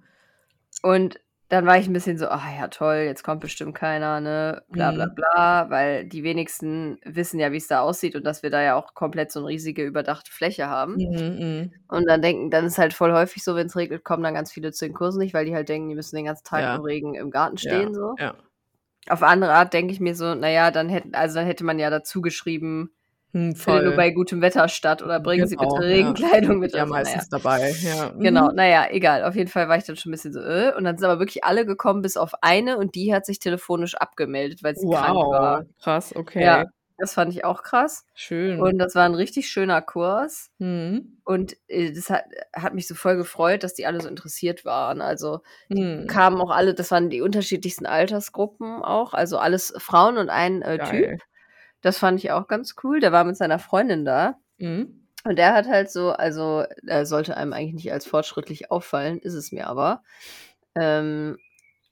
Und dann war ich ein bisschen so, ah ja, toll, jetzt kommt bestimmt keiner, ne, bla bla Mhm. bla, weil die wenigsten wissen ja, wie es da aussieht und dass wir da ja auch komplett so eine riesige überdachte Fläche haben. Mhm, mhm. Und dann denken, dann ist halt voll häufig so, wenn es regnet, kommen dann ganz viele zu den Kursen nicht, weil die halt denken, die müssen den ganzen Tag Ja. im Regen im Garten Ja, stehen, so. ja. Auf andere Art denke ich mir so, naja, dann hätten, also dann hätte man ja dazu geschrieben, Hm, findet nur voll. bei gutem Wetter statt oder bringen Sie Genau, bitte ja. Regenkleidung mit. Ja, so. Naja. meistens dabei, ja. Genau, Mhm. naja, egal. Auf jeden Fall war ich dann schon ein bisschen so, äh, und dann sind aber wirklich alle gekommen, bis auf eine, und die hat sich telefonisch abgemeldet, weil sie krank war. Wow, krass, okay. Ja, das fand ich auch krass. Schön. Und das war ein richtig schöner Kurs. Mhm. Und äh, das hat, hat mich so voll gefreut, dass die alle so interessiert waren. Also die Mhm. kamen auch alle, das waren die unterschiedlichsten Altersgruppen auch, also alles Frauen und ein äh, Typ. Das fand ich auch ganz cool. Der war mit seiner Freundin da. Mhm. Und der hat halt so, also er sollte einem eigentlich nicht als fortschrittlich auffallen, ist es mir aber. Ähm,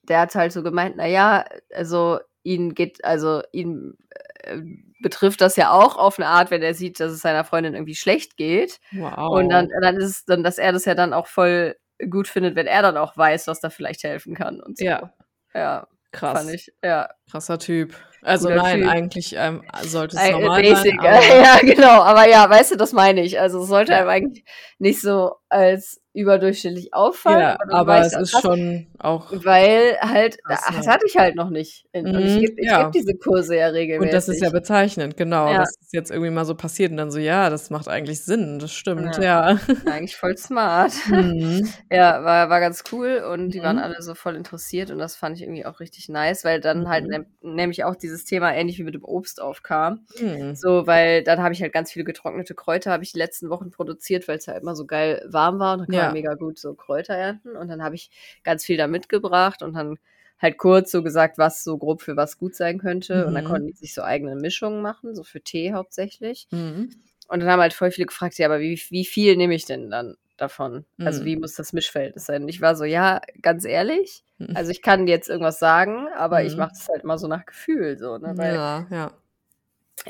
der hat halt so gemeint, naja, also ihn geht, also ihn äh, betrifft das ja auch auf eine Art, wenn er sieht, dass es seiner Freundin irgendwie schlecht geht. Wow. Und dann, dann ist es dann, dass er das ja dann auch voll gut findet, wenn er dann auch weiß, was da vielleicht helfen kann und so. Ja. Ja, Krass. fand ich, ja. Krasser Typ. Also nein, Typ. eigentlich ähm, sollte es Äh, normal Basic, sein. Aber, ja, genau, aber ja, weißt du, das meine ich. Also es sollte einem eigentlich nicht so als überdurchschnittlich auffallen. ja, aber es ist krass, schon auch. Weil halt, Krass, das hatte ich halt noch nicht. Und ich Mhm, gebe ich ja. geb diese Kurse ja regelmäßig. Und das ist ja bezeichnend, genau. Ja. Das ist jetzt irgendwie mal so passiert und dann so, ja, das macht eigentlich Sinn, das stimmt, Ja. ja. eigentlich voll smart. Mhm. Ja, war, war ganz cool und die waren Mhm. alle so voll interessiert und das fand ich irgendwie auch richtig nice, weil dann halt Mhm. nämlich auch dieses Thema ähnlich wie mit dem Obst aufkam. Mhm. So, weil dann habe ich halt ganz viele getrocknete Kräuter, habe ich die letzten Wochen produziert, weil es ja immer so geil warm war und dann kann Ja. man mega gut so Kräuter ernten und dann habe ich ganz viel da mitgebracht und dann halt kurz so gesagt, was so grob für was gut sein könnte und dann Mhm. konnten die sich so eigene Mischungen machen, so für Tee hauptsächlich. Mhm. Und dann haben halt voll viele gefragt, ja, aber wie, wie viel nehme ich denn dann davon? Also Mhm. wie muss das Mischverhältnis sein? Und ich war so, ja, ganz ehrlich, Mhm. also ich kann dir jetzt irgendwas sagen, aber ich Mhm. mache das halt immer so nach Gefühl, so, ne? Weil Ja, ja.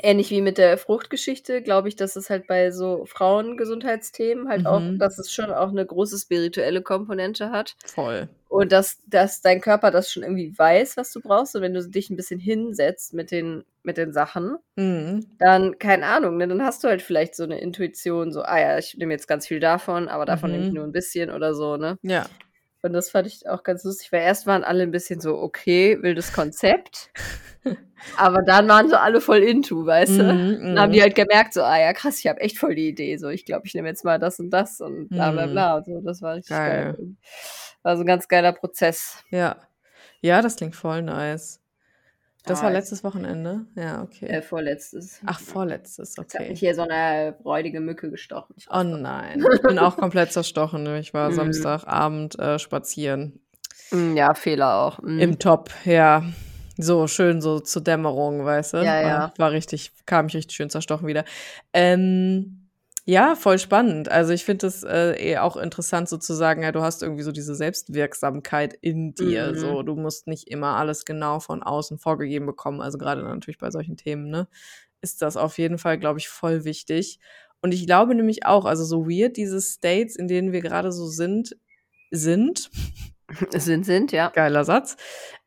Ähnlich wie mit der Fruchtgeschichte, glaube ich, dass es halt bei so Frauengesundheitsthemen halt auch, Mhm. dass es schon auch eine große spirituelle Komponente hat. Voll. Und dass, dass dein Körper das schon irgendwie weiß, was du brauchst. Und wenn du dich ein bisschen hinsetzt mit den, mit den Sachen, Mhm. dann, keine Ahnung, ne, dann hast du halt vielleicht so eine Intuition, so, ah ja, ich nehme jetzt ganz viel davon, aber davon nehme ich Mhm. nur ein bisschen oder so, ne? Ja. Und das fand ich auch ganz lustig, weil erst waren alle ein bisschen so, okay, wildes Konzept. Aber dann waren so alle voll into, weißt du? Mhm, Dann haben die mhm. halt gemerkt, so, ah ja, krass, ich habe echt voll die Idee. So, ich glaube, ich nehme jetzt mal das und das und bla bla Mhm. bla. Und so, das war richtig geil. Geil. War so ein ganz geiler Prozess. Ja. Ja, das klingt voll nice. Das Ah, war letztes Wochenende? Ja, okay. Äh, vorletztes. Ach, vorletztes, Jetzt hat okay. mich hier so eine räudige Mücke gestochen. Oh nein. Ich bin auch komplett zerstochen. ne? Ich war Mhm. Samstagabend äh, spazieren. Mm, Ja, Fehler auch. Mm. Im Top, ja. So schön so zur Dämmerung, weißt du? Ja, War, ja. war richtig, kam ich richtig schön zerstochen wieder. Ähm, ja, voll spannend. Also ich finde es äh, eh auch interessant sozusagen, ja, du hast irgendwie so diese Selbstwirksamkeit in dir. Mhm. So, du musst nicht immer alles genau von außen vorgegeben bekommen. Also gerade natürlich bei solchen Themen, ne, ist das auf jeden Fall, glaube ich, voll wichtig. Und ich glaube nämlich auch, also so weird diese States, in denen wir gerade so sind, sind, Sind, sind, ja. geiler Satz.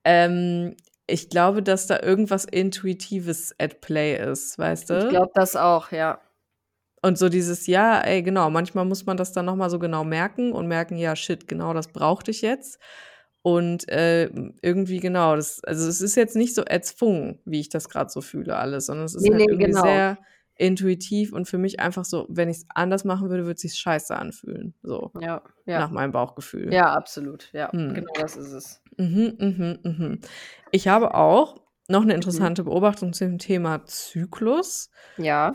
Ähm, ich glaube, dass da irgendwas Intuitives at play ist, weißt du? Ich glaube das auch, ja. Und so dieses, ja, ey, genau, manchmal muss man das dann nochmal so genau merken und merken, ja, shit, genau, das brauchte ich jetzt. Und äh, irgendwie, genau, das, also es ist jetzt nicht so erzwungen, wie ich das gerade so fühle, alles, sondern es ist Nee, halt nee, irgendwie genau. sehr intuitiv und für mich einfach so, wenn ich es anders machen würde, würde es sich scheiße anfühlen. So, Ja, ja. nach meinem Bauchgefühl. Ja, absolut. Ja, Hm. genau das ist es. Mhm, mhm, mhm. Ich habe auch noch Mhm. eine interessante Beobachtung zum Thema Zyklus. Ja.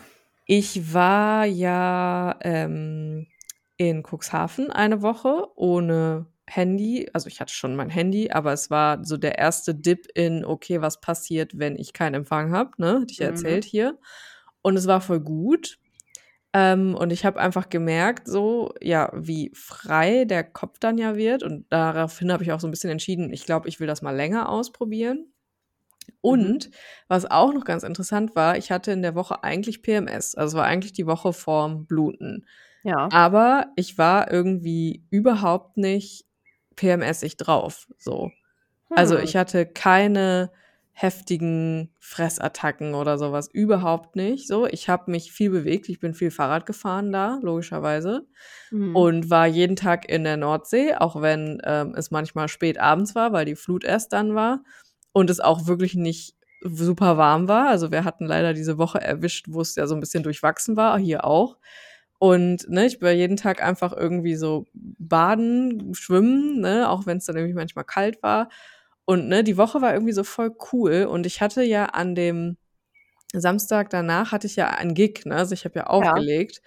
Ich war ja ähm, in Cuxhaven eine Woche ohne Handy. Also ich hatte schon mein Handy, aber es war so der erste Dip in, okay, was passiert, wenn ich keinen Empfang habe, ne? Hatte ich ja Mhm. erzählt hier. Und es war voll gut. Ähm, und ich habe einfach gemerkt, so, ja, wie frei der Kopf dann ja wird. Und daraufhin habe ich auch so ein bisschen entschieden, ich glaube, ich will das mal länger ausprobieren. Und was auch noch ganz interessant war, ich hatte in der Woche eigentlich PMS. Also es war eigentlich die Woche vorm Bluten. Ja. Aber ich war irgendwie überhaupt nicht PMSig drauf. So. Also Hm. ich hatte keine heftigen Fressattacken oder sowas. Überhaupt nicht. So, ich habe mich viel bewegt. Ich bin viel Fahrrad gefahren da, logischerweise. Mhm. Und war jeden Tag in der Nordsee, auch wenn ähm, es manchmal spät abends war, weil die Flut erst dann war. Und es auch wirklich nicht super warm war. Also wir hatten leider diese Woche erwischt, wo es ja so ein bisschen durchwachsen war, hier auch. Und ne, ich war jeden Tag einfach irgendwie so baden, schwimmen, ne, auch wenn es dann irgendwie manchmal kalt war. Und ne, die Woche war irgendwie so voll cool. Und ich hatte ja an dem Samstag danach hatte ich ja einen Gig, ne? Also ich habe ja aufgelegt.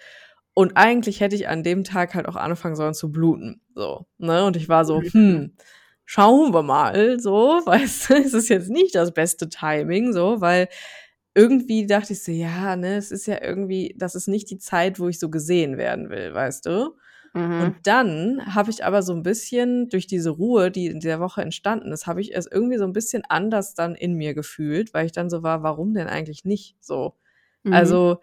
Und eigentlich hätte ich an dem Tag halt auch anfangen sollen zu bluten. So, ne? Und ich war so, hm, schauen wir mal, so, weißt du, es ist jetzt nicht das beste Timing, so, weil irgendwie dachte ich so, ja, ne, es ist ja irgendwie, das ist nicht die Zeit, wo ich so gesehen werden will, weißt du? Mhm. Und dann habe ich aber so ein bisschen durch diese Ruhe, die in der Woche entstanden ist, habe ich es irgendwie so ein bisschen anders dann in mir gefühlt, weil ich dann so war, warum denn eigentlich nicht so? Mhm. Also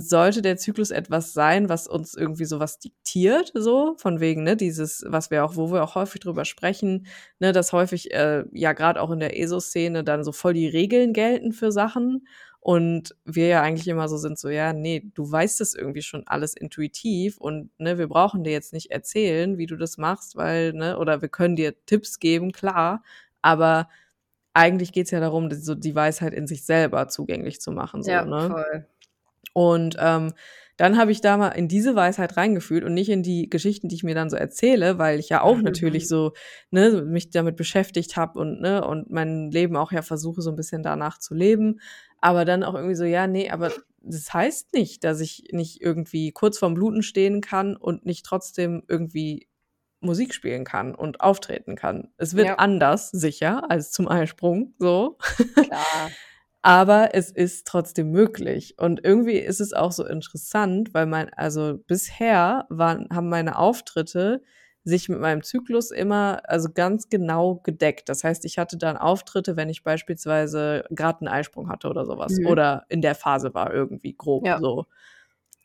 sollte der Zyklus etwas sein, was uns irgendwie sowas diktiert, so von wegen, ne, dieses, was wir auch, wo wir auch häufig drüber sprechen, ne, dass häufig äh, ja gerade auch in der ESO-Szene dann so voll die Regeln gelten für Sachen und wir ja eigentlich immer so sind, so ja, nee, du weißt es irgendwie schon alles intuitiv und ne, wir brauchen dir jetzt nicht erzählen, wie du das machst, weil ne, oder wir können dir Tipps geben, klar, aber eigentlich geht's ja darum, die- so die Weisheit in sich selber zugänglich zu machen, so, ja, ne? voll. Und ähm, dann habe ich da mal in diese Weisheit reingefühlt und nicht in die Geschichten, die ich mir dann so erzähle, weil ich ja auch Mhm. natürlich so ne, mich damit beschäftigt habe und ne und mein Leben auch ja versuche so ein bisschen danach zu leben, aber dann auch irgendwie so ja nee, aber das heißt nicht, dass ich nicht irgendwie kurz vorm Bluten stehen kann und nicht trotzdem irgendwie Musik spielen kann und auftreten kann. Es wird Ja. anders sicher als zum Eisprung so. Klar. Aber es ist trotzdem möglich. Und irgendwie ist es auch so interessant, weil mein, also bisher waren, haben meine Auftritte sich mit meinem Zyklus immer, also ganz genau gedeckt. Das heißt, ich hatte dann Auftritte, wenn ich beispielsweise gerade einen Eisprung hatte oder sowas. Mhm. Oder in der Phase war irgendwie grob Ja. so.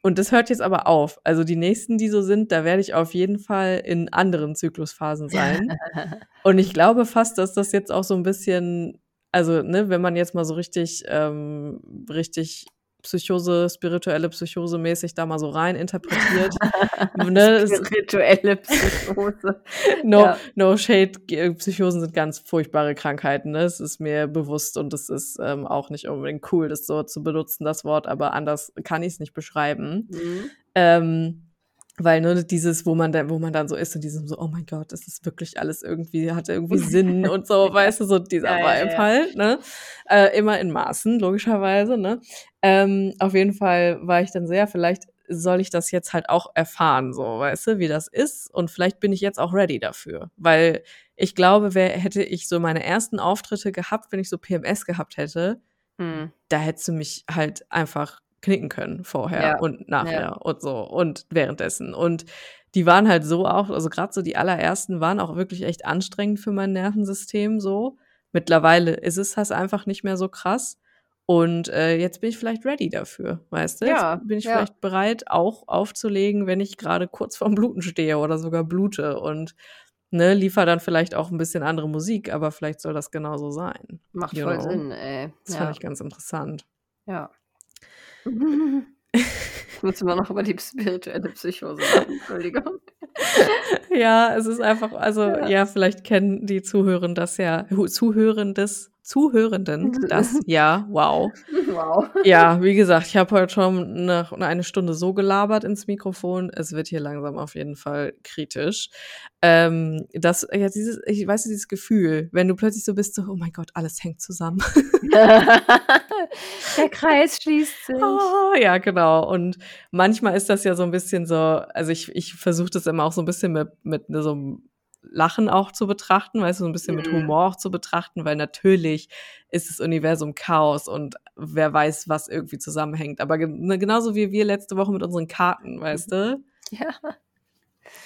Und das hört jetzt aber auf. Also die nächsten, die so sind, da werde ich auf jeden Fall in anderen Zyklusphasen sein. Und ich glaube fast, dass das jetzt auch so ein bisschen, also, ne, wenn man jetzt mal so richtig, ähm, richtig Psychose, spirituelle Psychose mäßig da mal so rein interpretiert. ne? Spirituelle Psychose. no, Ja. no shade, Psychosen sind ganz furchtbare Krankheiten, ne? Es ist mir bewusst und es ist ähm, auch nicht unbedingt cool, das so zu benutzen, das Wort, aber anders kann ich es nicht beschreiben. Mhm. Ähm, weil nur dieses, wo man dann, wo man dann so ist und diesem so, oh mein Gott, das ist wirklich alles irgendwie, hat irgendwie Sinn und so, weißt du, so dieser Ja, ja, Vibe ja. halt, ne? Äh, immer in Maßen, logischerweise, ne? Ähm, auf jeden Fall war ich dann sehr, vielleicht soll ich das jetzt halt auch erfahren, so, weißt du, wie das ist und vielleicht bin ich jetzt auch ready dafür, weil ich glaube, wer hätte ich so meine ersten Auftritte gehabt, wenn ich so PMS gehabt hätte, Hm. da hättest du mich halt einfach knicken können vorher Ja, und nachher ja. und so und währenddessen. Und die waren halt so auch, also gerade so die allerersten waren auch wirklich echt anstrengend für mein Nervensystem so. Mittlerweile ist es das einfach nicht mehr so krass. Und äh, jetzt bin ich vielleicht ready dafür, weißt du? Ja, jetzt bin ich ja. vielleicht bereit, auch aufzulegen, wenn ich gerade kurz vorm Bluten stehe oder sogar blute und ne, liefer dann vielleicht auch ein bisschen andere Musik, aber vielleicht soll das genauso sein. Macht You voll know. Sinn, ey. Das ja. fand ich ganz interessant. ja. Ich muss immer noch über die spirituelle Psychose reden, Entschuldigung. Ja, es ist einfach, also Ja. ja, vielleicht kennen die Zuhörer das ja, Zuhörendes, Zuhörenden das, ja, wow. Wow. Ja, wie gesagt, ich habe heute schon nach eine Stunde so gelabert ins Mikrofon. Es wird hier langsam auf jeden Fall kritisch. Ähm, das, ja, dieses, ich weiß dieses Gefühl, wenn du plötzlich so bist, so, oh mein Gott, alles hängt zusammen. Der Kreis schließt sich. Ah, ja, genau. Und manchmal ist das ja so ein bisschen so, also ich, ich versuche das immer auch so ein bisschen mit, mit so einem Lachen auch zu betrachten, weißt du, so ein bisschen mit Mhm. Humor auch zu betrachten, weil natürlich ist das Universum Chaos und wer weiß, was irgendwie zusammenhängt. Aber ne, genauso wie wir letzte Woche mit unseren Karten, weißt du? Ja.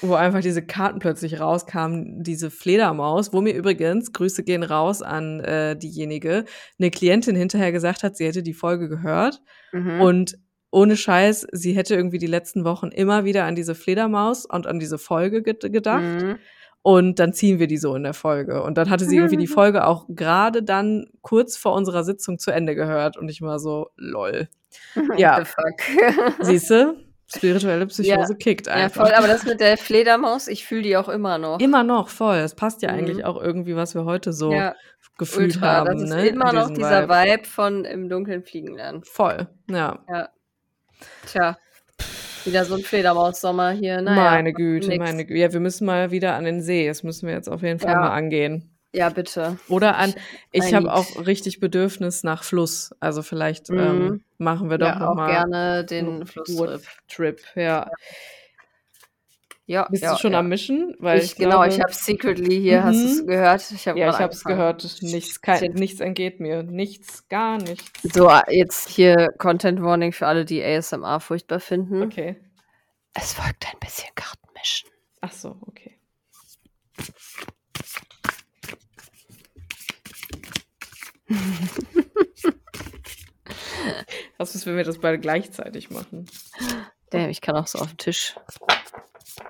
wo einfach diese Karten plötzlich rauskamen, diese Fledermaus, wo mir übrigens, Grüße gehen raus an äh, diejenige, eine Klientin hinterher gesagt hat, sie hätte die Folge gehört Mhm. und ohne Scheiß, sie hätte irgendwie die letzten Wochen immer wieder an diese Fledermaus und an diese Folge ged gedacht. Mhm. Und dann ziehen wir die so in der Folge. Und dann hatte sie irgendwie die Folge auch gerade dann kurz vor unserer Sitzung zu Ende gehört. Und ich war so, lol. Ja. What the fuck? Siehst du? Spirituelle Psychose kickt ja, einfach. voll, aber das mit der Fledermaus, ich fühle die auch immer noch. Immer noch, voll. Es passt ja Mhm. eigentlich auch irgendwie, was wir heute so ja, gefühlt ultra. haben. das ist ne? immer noch dieser Vibe. von im Dunkeln fliegen lernen. Voll, ja. Tja, wieder so ein Fledermaus-Sommer hier. Naja, meine Güte, nix. meine Güte. Ja, wir müssen mal wieder an den See. Das müssen wir jetzt auf jeden Fall Ja. mal angehen. Ja, bitte. Oder an, ich habe auch richtig Bedürfnis nach Fluss. Also vielleicht Mhm. ähm, machen wir doch ja, noch auch mal gerne den Flusstrip. Trip. Ja. Ja, Bist ja, du schon ja. am Mischen? Weil ich, ich, genau, ich glaube- habe secretly hier, hast du es Mhm. gehört? Ich hab Ja, ich habe es gehört. Nichts, kein, nichts entgeht mir. Nichts, gar nichts. So, jetzt hier Content Warning für alle, die ASMR furchtbar finden. Okay. Es folgt ein bisschen Kartenmischen. Ach so, okay. Was ist, wenn wir das beide gleichzeitig machen? Damn, ich kann auch so auf den Tisch.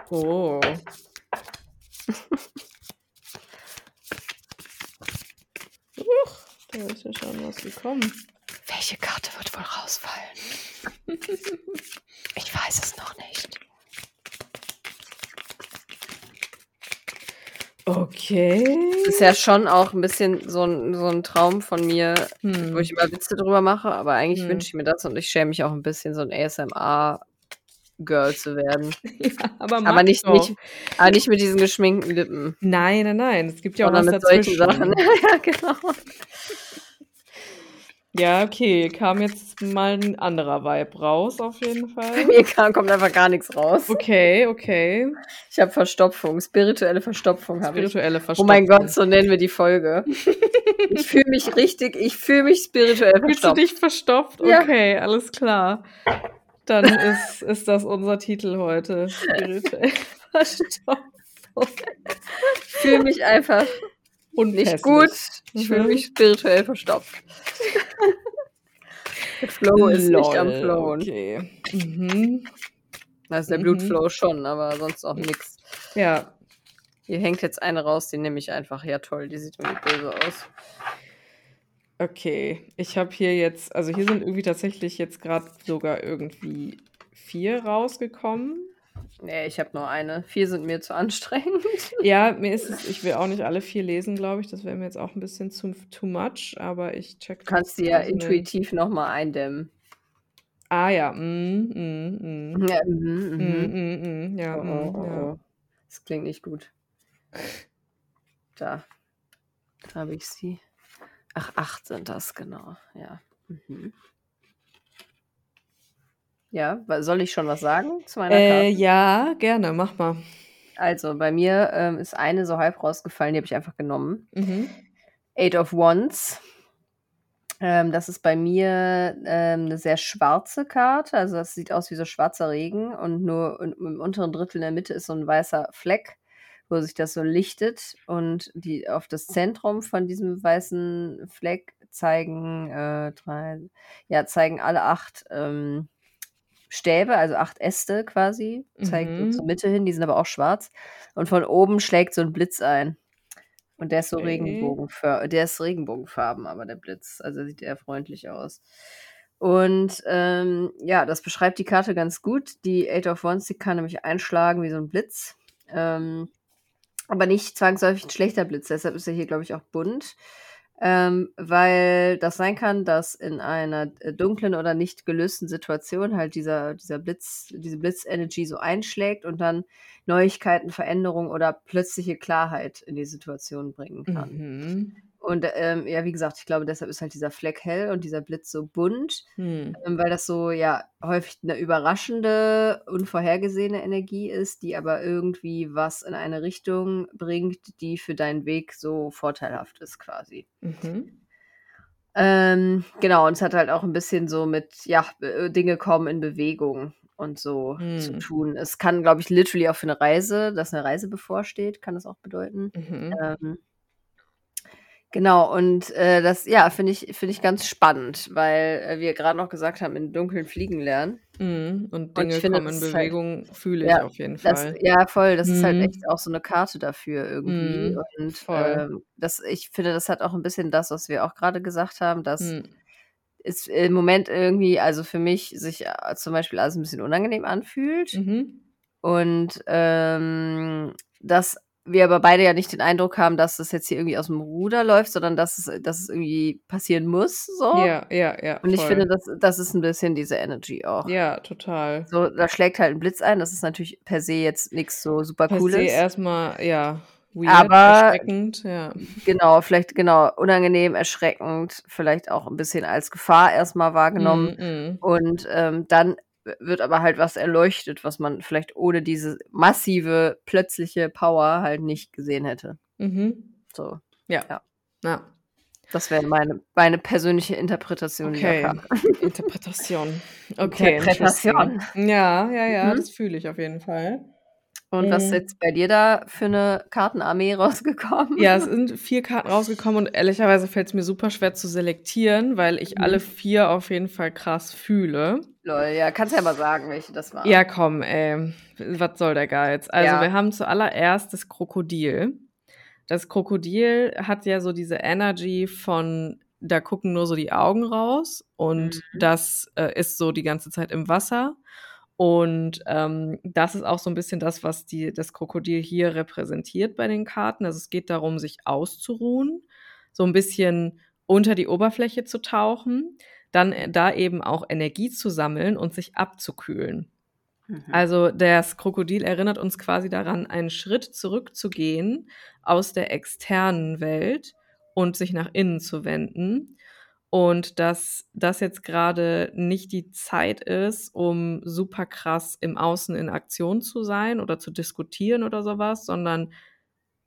Oh. Huch, da ist ja schon was gekommen. Welche Karte wird wohl rausfallen? ich weiß es noch nicht. Okay. Das ist ja schon auch ein bisschen so ein, so ein Traum von mir, Hm. wo ich immer Witze drüber mache, aber eigentlich Hm. wünsche ich mir das und ich schäme mich auch ein bisschen, so ein ASMR-Girl zu werden. ja, aber, Aber nicht, doch. nicht, aber nicht mit diesen geschminkten Lippen. Nein, nein, nein. Es gibt ja auch sondern was mit solchen dazwischen. Sachen. ja, genau. Ja, okay. Kam jetzt mal ein anderer Vibe raus, auf jeden Fall. Mir kam, kommt einfach gar nichts raus. Okay, okay. Ich habe Verstopfung, spirituelle Verstopfung habe ich. Spirituelle Oh Verstopfung. mein Gott, so nennen wir die Folge. ich fühle mich richtig, ich fühle mich spirituell Fühlst du verstopft. dich verstopft? Ja. Okay, alles klar. Dann ist, ist das unser Titel heute. Spirituell verstopft. Ich fühle mich einfach Und nicht gut. Ich fühle Mhm. mich spirituell verstopft. Der Flow ist nicht am Lol, Flowen. Okay. Mhm. Also der Mhm. Blutflow schon, aber sonst auch nix. Ja. Hier hängt jetzt eine raus, die nehme ich einfach. Ja, toll, die sieht irgendwie böse aus. Okay, ich habe hier jetzt, also hier sind irgendwie tatsächlich jetzt gerade sogar irgendwie vier rausgekommen. Nee, ich habe nur eine. Vier sind mir zu anstrengend. Ja, mir ist es, ich will auch nicht alle vier lesen, glaube ich. Das wäre mir jetzt auch ein bisschen zu too much, aber ich check. Du kannst die ja intuitiv nochmal eindämmen. Ah ja, mm, mm, mm. Ja, mhm, Mm, mhm. mm, mm, ja, Oh, mm, oh, oh, ja. oh. Das klingt nicht gut. Da. Da habe ich sie. Ach, acht sind das, genau. Ja. Mhm. Ja, soll ich schon was sagen zu meiner Äh, Karte? ja, gerne, mach mal. Also, bei mir ähm, ist eine so halb rausgefallen, die habe ich einfach genommen. Mhm. Eight of Wands. Ähm, das ist bei mir ähm, eine sehr schwarze Karte. Also das sieht aus wie so schwarzer Regen und nur un- im unteren Drittel in der Mitte ist so ein weißer Fleck, wo sich das so lichtet. Und die auf das Zentrum von diesem weißen Fleck zeigen äh, drei, ja, zeigen alle acht ähm, Stäbe, also acht Äste quasi, zeigen Mhm. zur Mitte hin, die sind aber auch schwarz. Und von oben schlägt so ein Blitz ein. Und der ist so Okay. Regenbogenfarben, der ist Regenbogenfarben, aber der Blitz, also sieht eher freundlich aus. Und ähm, ja, das beschreibt die Karte ganz gut. Die Eight of Wands, die kann nämlich einschlagen wie so ein Blitz. Ähm, aber nicht zwangsläufig ein schlechter Blitz. Deshalb ist er hier, glaube ich, auch bunt. Ähm, weil das sein kann, dass in einer äh, dunklen oder nicht gelösten Situation halt dieser, dieser Blitz, diese Blitzenergy so einschlägt und dann Neuigkeiten, Veränderungen oder plötzliche Klarheit in die Situation bringen kann. Mhm. Und ähm, ja, wie gesagt, ich glaube, deshalb ist halt dieser Fleck hell und dieser Blitz so bunt, Hm. ähm, weil das so ja häufig eine überraschende, unvorhergesehene Energie ist, die aber irgendwie was in eine Richtung bringt, die für deinen Weg so vorteilhaft ist quasi. Mhm. Ähm, genau, und es hat halt auch ein bisschen so mit, ja, äh, Dinge kommen in Bewegung und so zu Hm. tun. Es kann, glaube ich, literally auch für eine Reise, dass eine Reise bevorsteht, kann das auch bedeuten. Mhm. Genau, und äh, das, ja, finde ich, finde ich ganz spannend, weil äh, wir gerade noch gesagt haben, in Dunkeln fliegen lernen. Mhm. Und Und Dinge finde, kommen in das halt, Bewegung, fühle ich ja, auf jeden das, Fall. ja, voll, das ist halt Mhm. echt auch so eine Karte dafür irgendwie. Mhm. Und ähm, das, ich finde, das hat auch ein bisschen das, was wir auch gerade gesagt haben, dass Hm. es im Moment irgendwie, also für mich, sich äh, zum Beispiel alles ein bisschen unangenehm anfühlt. Mhm. Und ähm, dass wir aber beide ja nicht den Eindruck haben, dass das jetzt hier irgendwie aus dem Ruder läuft, sondern dass es, dass es irgendwie passieren muss. So. Ja, ja, ja, Und ich finde, voll. das, das ist ein bisschen diese Energy auch. Ja, total. So, da schlägt halt ein Blitz ein. Das ist natürlich per se jetzt nichts so super Per se Cooles. erstmal, ja, weird, Aber erschreckend, ja. genau, vielleicht genau unangenehm, erschreckend, vielleicht auch ein bisschen als Gefahr erstmal wahrgenommen. Mhm, mhm. Und ähm, dann wird aber halt was erleuchtet, was man vielleicht ohne diese massive, plötzliche Power halt nicht gesehen hätte. Mhm. So, Ja. ja. Ja. Das wäre meine, meine persönliche Interpretation Okay. Interpretation. Okay, Interpretation. Ja, ja, ja, Mhm. das fühle ich auf jeden Fall. Und was ist Mhm. jetzt bei dir da für eine Kartenarmee rausgekommen? Ja, es sind vier Karten rausgekommen und ehrlicherweise fällt es mir super schwer zu selektieren, weil ich Mhm. alle vier auf jeden Fall krass fühle. Lol, ja, kannst ja mal sagen, welche das waren. Ja, komm, ey. Was soll der Geiz? Also, Ja. wir haben zuallererst das Krokodil. Das Krokodil hat ja so diese Energy von, da gucken nur so die Augen raus und Mhm. das äh, ist so die ganze Zeit im Wasser. Und ähm, das ist auch so ein bisschen das, was die, das Krokodil hier repräsentiert bei den Karten. Also es geht darum, sich auszuruhen, so ein bisschen unter die Oberfläche zu tauchen, dann äh, da eben auch Energie zu sammeln und sich abzukühlen. Mhm. Also das Krokodil erinnert uns quasi daran, einen Schritt zurückzugehen aus der externen Welt und sich nach innen zu wenden. Und dass das jetzt gerade nicht die Zeit ist, um super krass im Außen in Aktion zu sein oder zu diskutieren oder sowas, sondern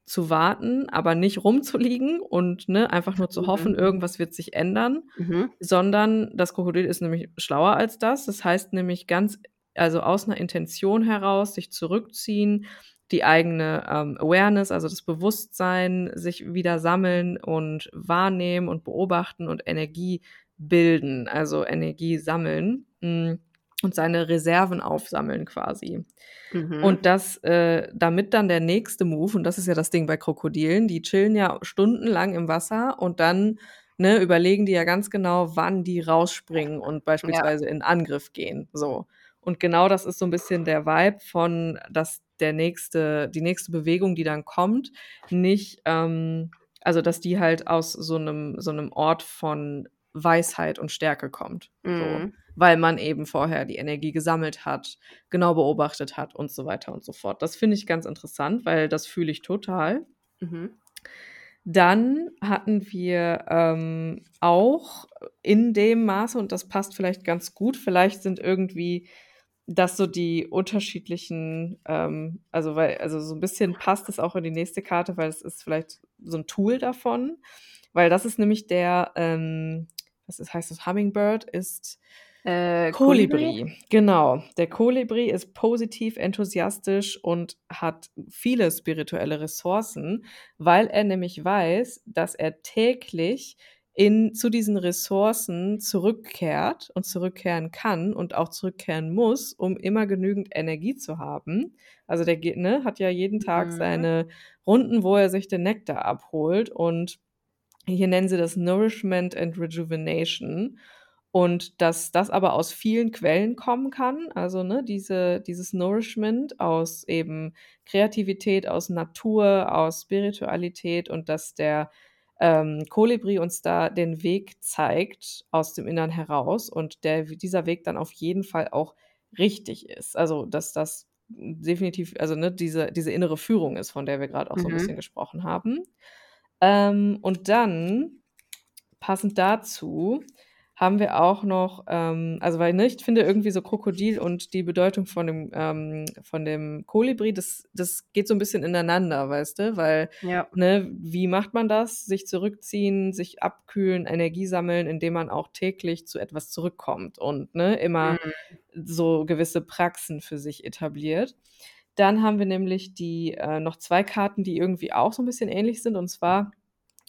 zu warten, aber nicht rumzuliegen und ne, einfach nur zu hoffen, Mhm. irgendwas wird sich ändern, Mhm. sondern das Krokodil ist nämlich schlauer als das. Das heißt nämlich ganz, also aus einer Intention heraus sich zurückziehen, die eigene ähm, Awareness, also das Bewusstsein, sich wieder sammeln und wahrnehmen und beobachten und Energie bilden, also Energie sammeln mm, und seine Reserven aufsammeln quasi. Mhm. Und das, äh, damit dann der nächste Move, und das ist ja das Ding bei Krokodilen, die chillen ja stundenlang im Wasser und dann ne, überlegen die ja ganz genau, wann die rausspringen und beispielsweise ja. in Angriff gehen. So. Und genau das ist so ein bisschen der Vibe von, dass der nächste, die nächste Bewegung, die dann kommt, nicht, ähm, also dass die halt aus so einem, so einem Ort von Weisheit und Stärke kommt. Mhm. So. Weil man eben vorher die Energie gesammelt hat, genau beobachtet hat und so weiter und so fort. Das finde ich ganz interessant, weil das fühle ich total. Mhm. Dann hatten wir ähm, auch in dem Maße, und das passt vielleicht ganz gut, vielleicht sind irgendwie das so die unterschiedlichen, ähm, also weil, also so ein bisschen passt es auch in die nächste Karte, weil es ist vielleicht so ein Tool davon, weil das ist nämlich der, ähm, was ist, heißt das, Hummingbird ist äh, Kolibri. Kolibri. Genau. Der Kolibri ist positiv, enthusiastisch und hat viele spirituelle Ressourcen, weil er nämlich weiß, dass er täglich in, zu diesen Ressourcen zurückkehrt und zurückkehren kann und auch zurückkehren muss, um immer genügend Energie zu haben. Also der ne, hat ja jeden Tag mhm. seine Runden, wo er sich den Nektar abholt und hier nennen sie das Nourishment and Rejuvenation. Und dass das aber aus vielen Quellen kommen kann, also ne, diese, dieses Nourishment aus eben Kreativität, aus Natur, aus Spiritualität und dass der ähm, Kolibri uns da den Weg zeigt aus dem Innern heraus und der, dieser Weg dann auf jeden Fall auch richtig ist. Also, dass das definitiv, also ne, diese, diese innere Führung ist, von der wir gerade auch mhm. so ein mhm. bisschen gesprochen haben. Ähm, und dann, passend dazu, haben wir auch noch, ähm, also weil ne, ich finde irgendwie so Krokodil und die Bedeutung von dem ähm, von dem Kolibri, das das geht so ein bisschen ineinander, weißt du, weil ja. ne, wie macht man das? Sich zurückziehen, sich abkühlen, Energie sammeln, indem man auch täglich zu etwas zurückkommt und ne immer mhm. so gewisse Praxen für sich etabliert. Dann haben wir nämlich die äh, noch zwei Karten, die irgendwie auch so ein bisschen ähnlich sind und zwar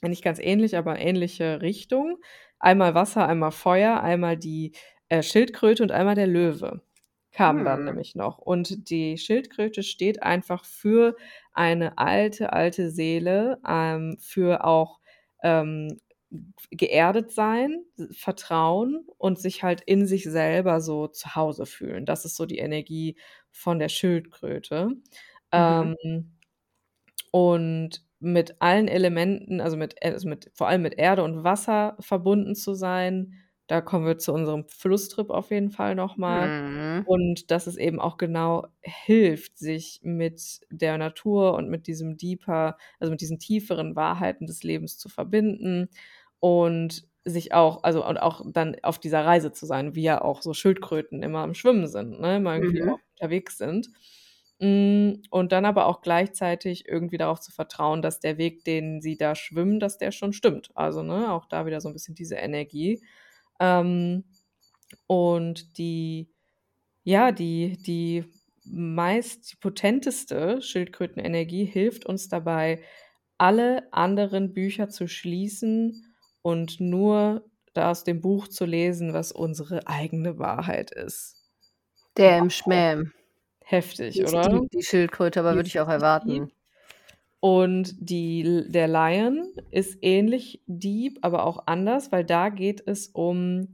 nicht ganz ähnlich, aber ähnliche Richtung. Einmal Wasser, einmal Feuer, einmal die äh, Schildkröte und einmal der Löwe kamen hm. dann nämlich noch. Und die Schildkröte steht einfach für eine alte, alte Seele, ähm, für auch ähm, geerdet sein, Vertrauen und sich halt in sich selber so zu Hause fühlen. Das ist so die Energie von der Schildkröte. Mhm. Ähm, und mit allen Elementen, also mit, also mit vor allem mit Erde und Wasser verbunden zu sein. Da kommen wir zu unserem Flusstrip auf jeden Fall nochmal. Mhm. Und dass es eben auch genau hilft, sich mit der Natur und mit diesem deeper, also mit diesen tieferen Wahrheiten des Lebens zu verbinden und sich auch, also und auch dann auf dieser Reise zu sein, wie ja auch so Schildkröten immer am Schwimmen sind, ne? Immer irgendwie mhm. auch unterwegs sind. Hm, und dann aber auch gleichzeitig irgendwie darauf zu vertrauen, dass der Weg, den sie da schwimmen, dass der schon stimmt. Also, ne, auch da wieder so ein bisschen diese Energie. Ähm, und die ja, die die meist die potenteste Schildkrötenenergie hilft uns dabei, alle anderen Bücher zu schließen und nur da aus dem Buch zu lesen, was unsere eigene Wahrheit ist. Damn Schmäm. Heftig, die oder? Die, die Schildkröte, aber würde ich auch erwarten. Und die, der Lion ist ähnlich deep, aber auch anders, weil da geht es um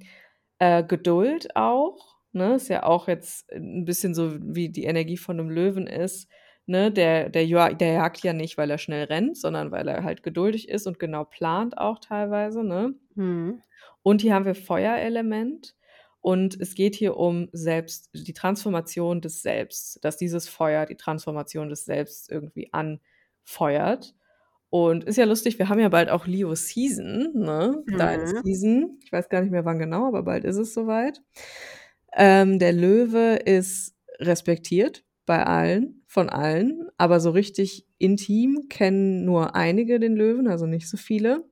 äh, Geduld auch. Ne? Ist ja auch jetzt ein bisschen so, wie die Energie von einem Löwen ist. Ne? Der, der, der jagt ja nicht, weil er schnell rennt, sondern weil er halt geduldig ist und genau plant auch teilweise. Ne? Hm. Und hier haben wir Feuerelement. Und es geht hier um Selbst, die Transformation des Selbst, dass dieses Feuer die Transformation des Selbst irgendwie anfeuert. Und ist ja lustig, wir haben ja bald auch Leo Season, ne? Mhm. Ist Season. Ich weiß gar nicht mehr wann genau, aber bald ist es soweit. Ähm, der Löwe ist respektiert bei allen, von allen, aber so richtig intim kennen nur einige den Löwen, also nicht so viele.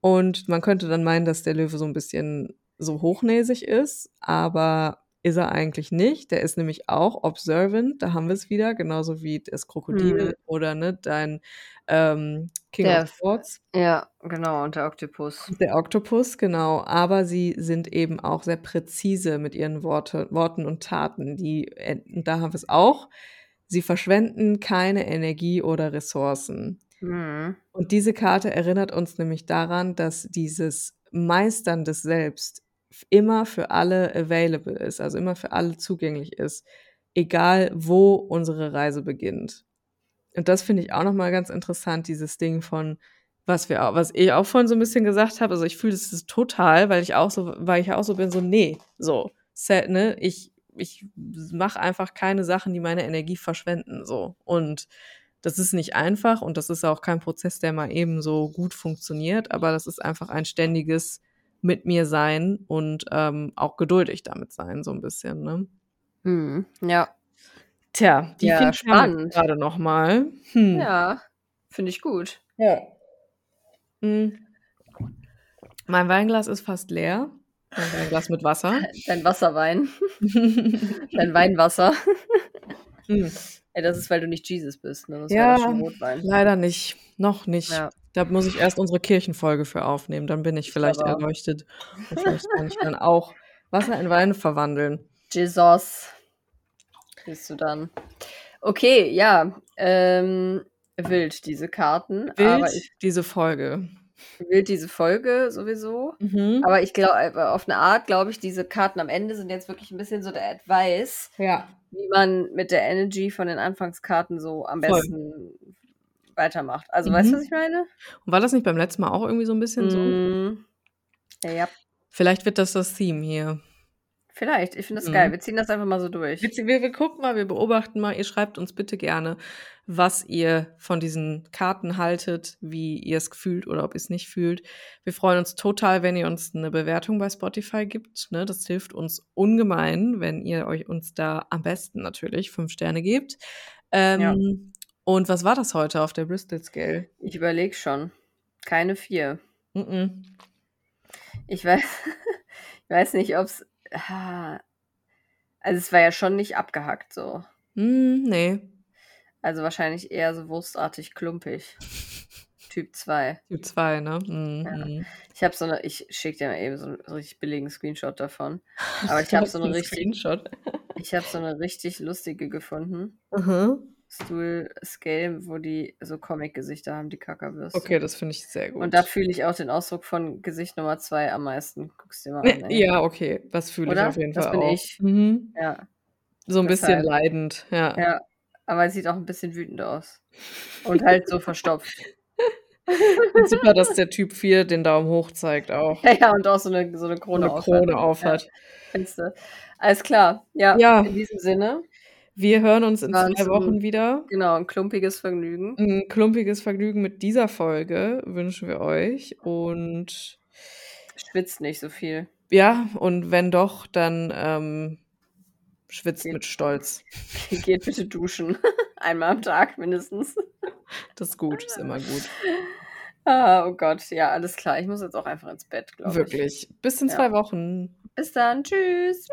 Und man könnte dann meinen, dass der Löwe so ein bisschen so hochnäsig ist, aber ist er eigentlich nicht. Der ist nämlich auch observant, da haben wir es wieder, genauso wie das Krokodil mhm. oder ne, dein ähm, King der, of Swords. Ja, genau, und der Oktopus. Der Oktopus, genau. Aber sie sind eben auch sehr präzise mit ihren Worte, Worten und Taten. Die, und da haben wir es auch. Sie verschwenden keine Energie oder Ressourcen. Mhm. Und diese Karte erinnert uns nämlich daran, dass dieses Meistern des Selbst immer für alle available ist, also immer für alle zugänglich ist, egal wo unsere Reise beginnt. Und das finde ich auch nochmal ganz interessant, dieses Ding von, was wir auch, was ich auch vorhin so ein bisschen gesagt habe, also ich fühle das total, weil ich auch so, weil ich auch so bin, so, nee, so, set, ne, ich, ich mache einfach keine Sachen, die meine Energie verschwenden, so. Und das ist nicht einfach und das ist auch kein Prozess, der mal eben so gut funktioniert, aber das ist einfach ein ständiges mit mir sein und ähm, auch geduldig damit sein, so ein bisschen, ne? Mhm. Ja. Tja, die Ja, finde ich spannend. gerade noch mal. Hm. Ja, finde ich gut. Ja. Hm. Mein Weinglas ist fast leer. Mein Weinglas mit Wasser. Dein Wasserwein, dein Weinwasser. Hm. Ey, das ist, weil du nicht Jesus bist, ne? Das Ja. Rotwein. Leider nicht. Noch nicht. Ja. Da muss ich erst unsere Kirchenfolge für aufnehmen. Dann bin ich vielleicht aber erleuchtet. Und vielleicht kann ich dann auch Wasser in Wein verwandeln. Jesus. Bist du dann. Okay, ja. Ähm, wild, diese Karten. Aber Wild, ich diese Folge. wild diese Folge sowieso. Mhm. Aber ich glaube, auf eine Art, glaube ich, diese Karten am Ende sind jetzt wirklich ein bisschen so der Advice, Ja. wie man mit der Energy von den Anfangskarten so am Voll. besten weitermacht. Also, weißt du, Mhm. was ich meine? Und war das nicht beim letzten Mal auch irgendwie so ein bisschen so? Mm. Ja, ja, Vielleicht wird das das Theme hier. vielleicht. Ich finde das Mhm. geil. Wir ziehen das einfach mal so durch. Wir, wir, wir gucken mal, wir beobachten mal. Ihr schreibt uns bitte gerne, was ihr von diesen Karten haltet, wie ihr es fühlt oder ob ihr es nicht fühlt. Wir freuen uns total, wenn ihr uns eine Bewertung bei Spotify gibt. Ne? Das hilft uns ungemein, wenn ihr euch uns da am besten natürlich fünf Sterne gebt. Ähm, Ja. Und was war das heute auf der Bristol Scale? Ich überlege schon. Keine vier. Mhm. Ich weiß, ich weiß nicht, ob es. Also, es war ja schon nicht abgehackt so. Mm, nee. Also, wahrscheinlich eher so wurstartig klumpig. Typ 2. Typ 2, ne? Mhm. Ja. mhm. Ich habe so eine, ich schicke dir mal eben so einen richtig billigen Screenshot davon. Aber ich habe so eine Ein richtig, Screenshot. ich habe so eine richtig lustige gefunden. Mhm. Stool Scale, wo die so Comic-Gesichter haben, die Kackerwürste. Okay, das finde ich sehr gut. Und da fühle ich auch den Ausdruck von Gesicht Nummer 2 am meisten. Guck's dir mal an. Ey. Ja, okay, das fühle ich auf jeden Das Fall bin auch. ich. Mhm. Ja, So ein bisschen Deshalb. leidend, ja. ja. Aber es sieht auch ein bisschen wütend aus. Und halt so verstopft. Und super, dass der Typ 4 den Daumen hoch zeigt auch. Ja, ja, und auch so eine, so eine So Krone, eine auf Krone hat. aufhat. Ja, du. Alles klar. Ja, Ja. in diesem Sinne, Wir hören uns in War zwei Wochen ein- wieder. genau, ein klumpiges Vergnügen. Ein klumpiges Vergnügen mit dieser Folge wünschen wir euch. Und Schwitzt nicht so viel. ja, und wenn doch, dann ähm, schwitzt Geht. mit Stolz. Geht bitte duschen. Einmal am Tag mindestens. Das ist gut, ist immer gut. Ah, oh Gott. Ja, alles klar. Ich muss jetzt auch einfach ins Bett, glaube ich. Wirklich. Bis in Ja. zwei Wochen. Bis dann. Tschüss.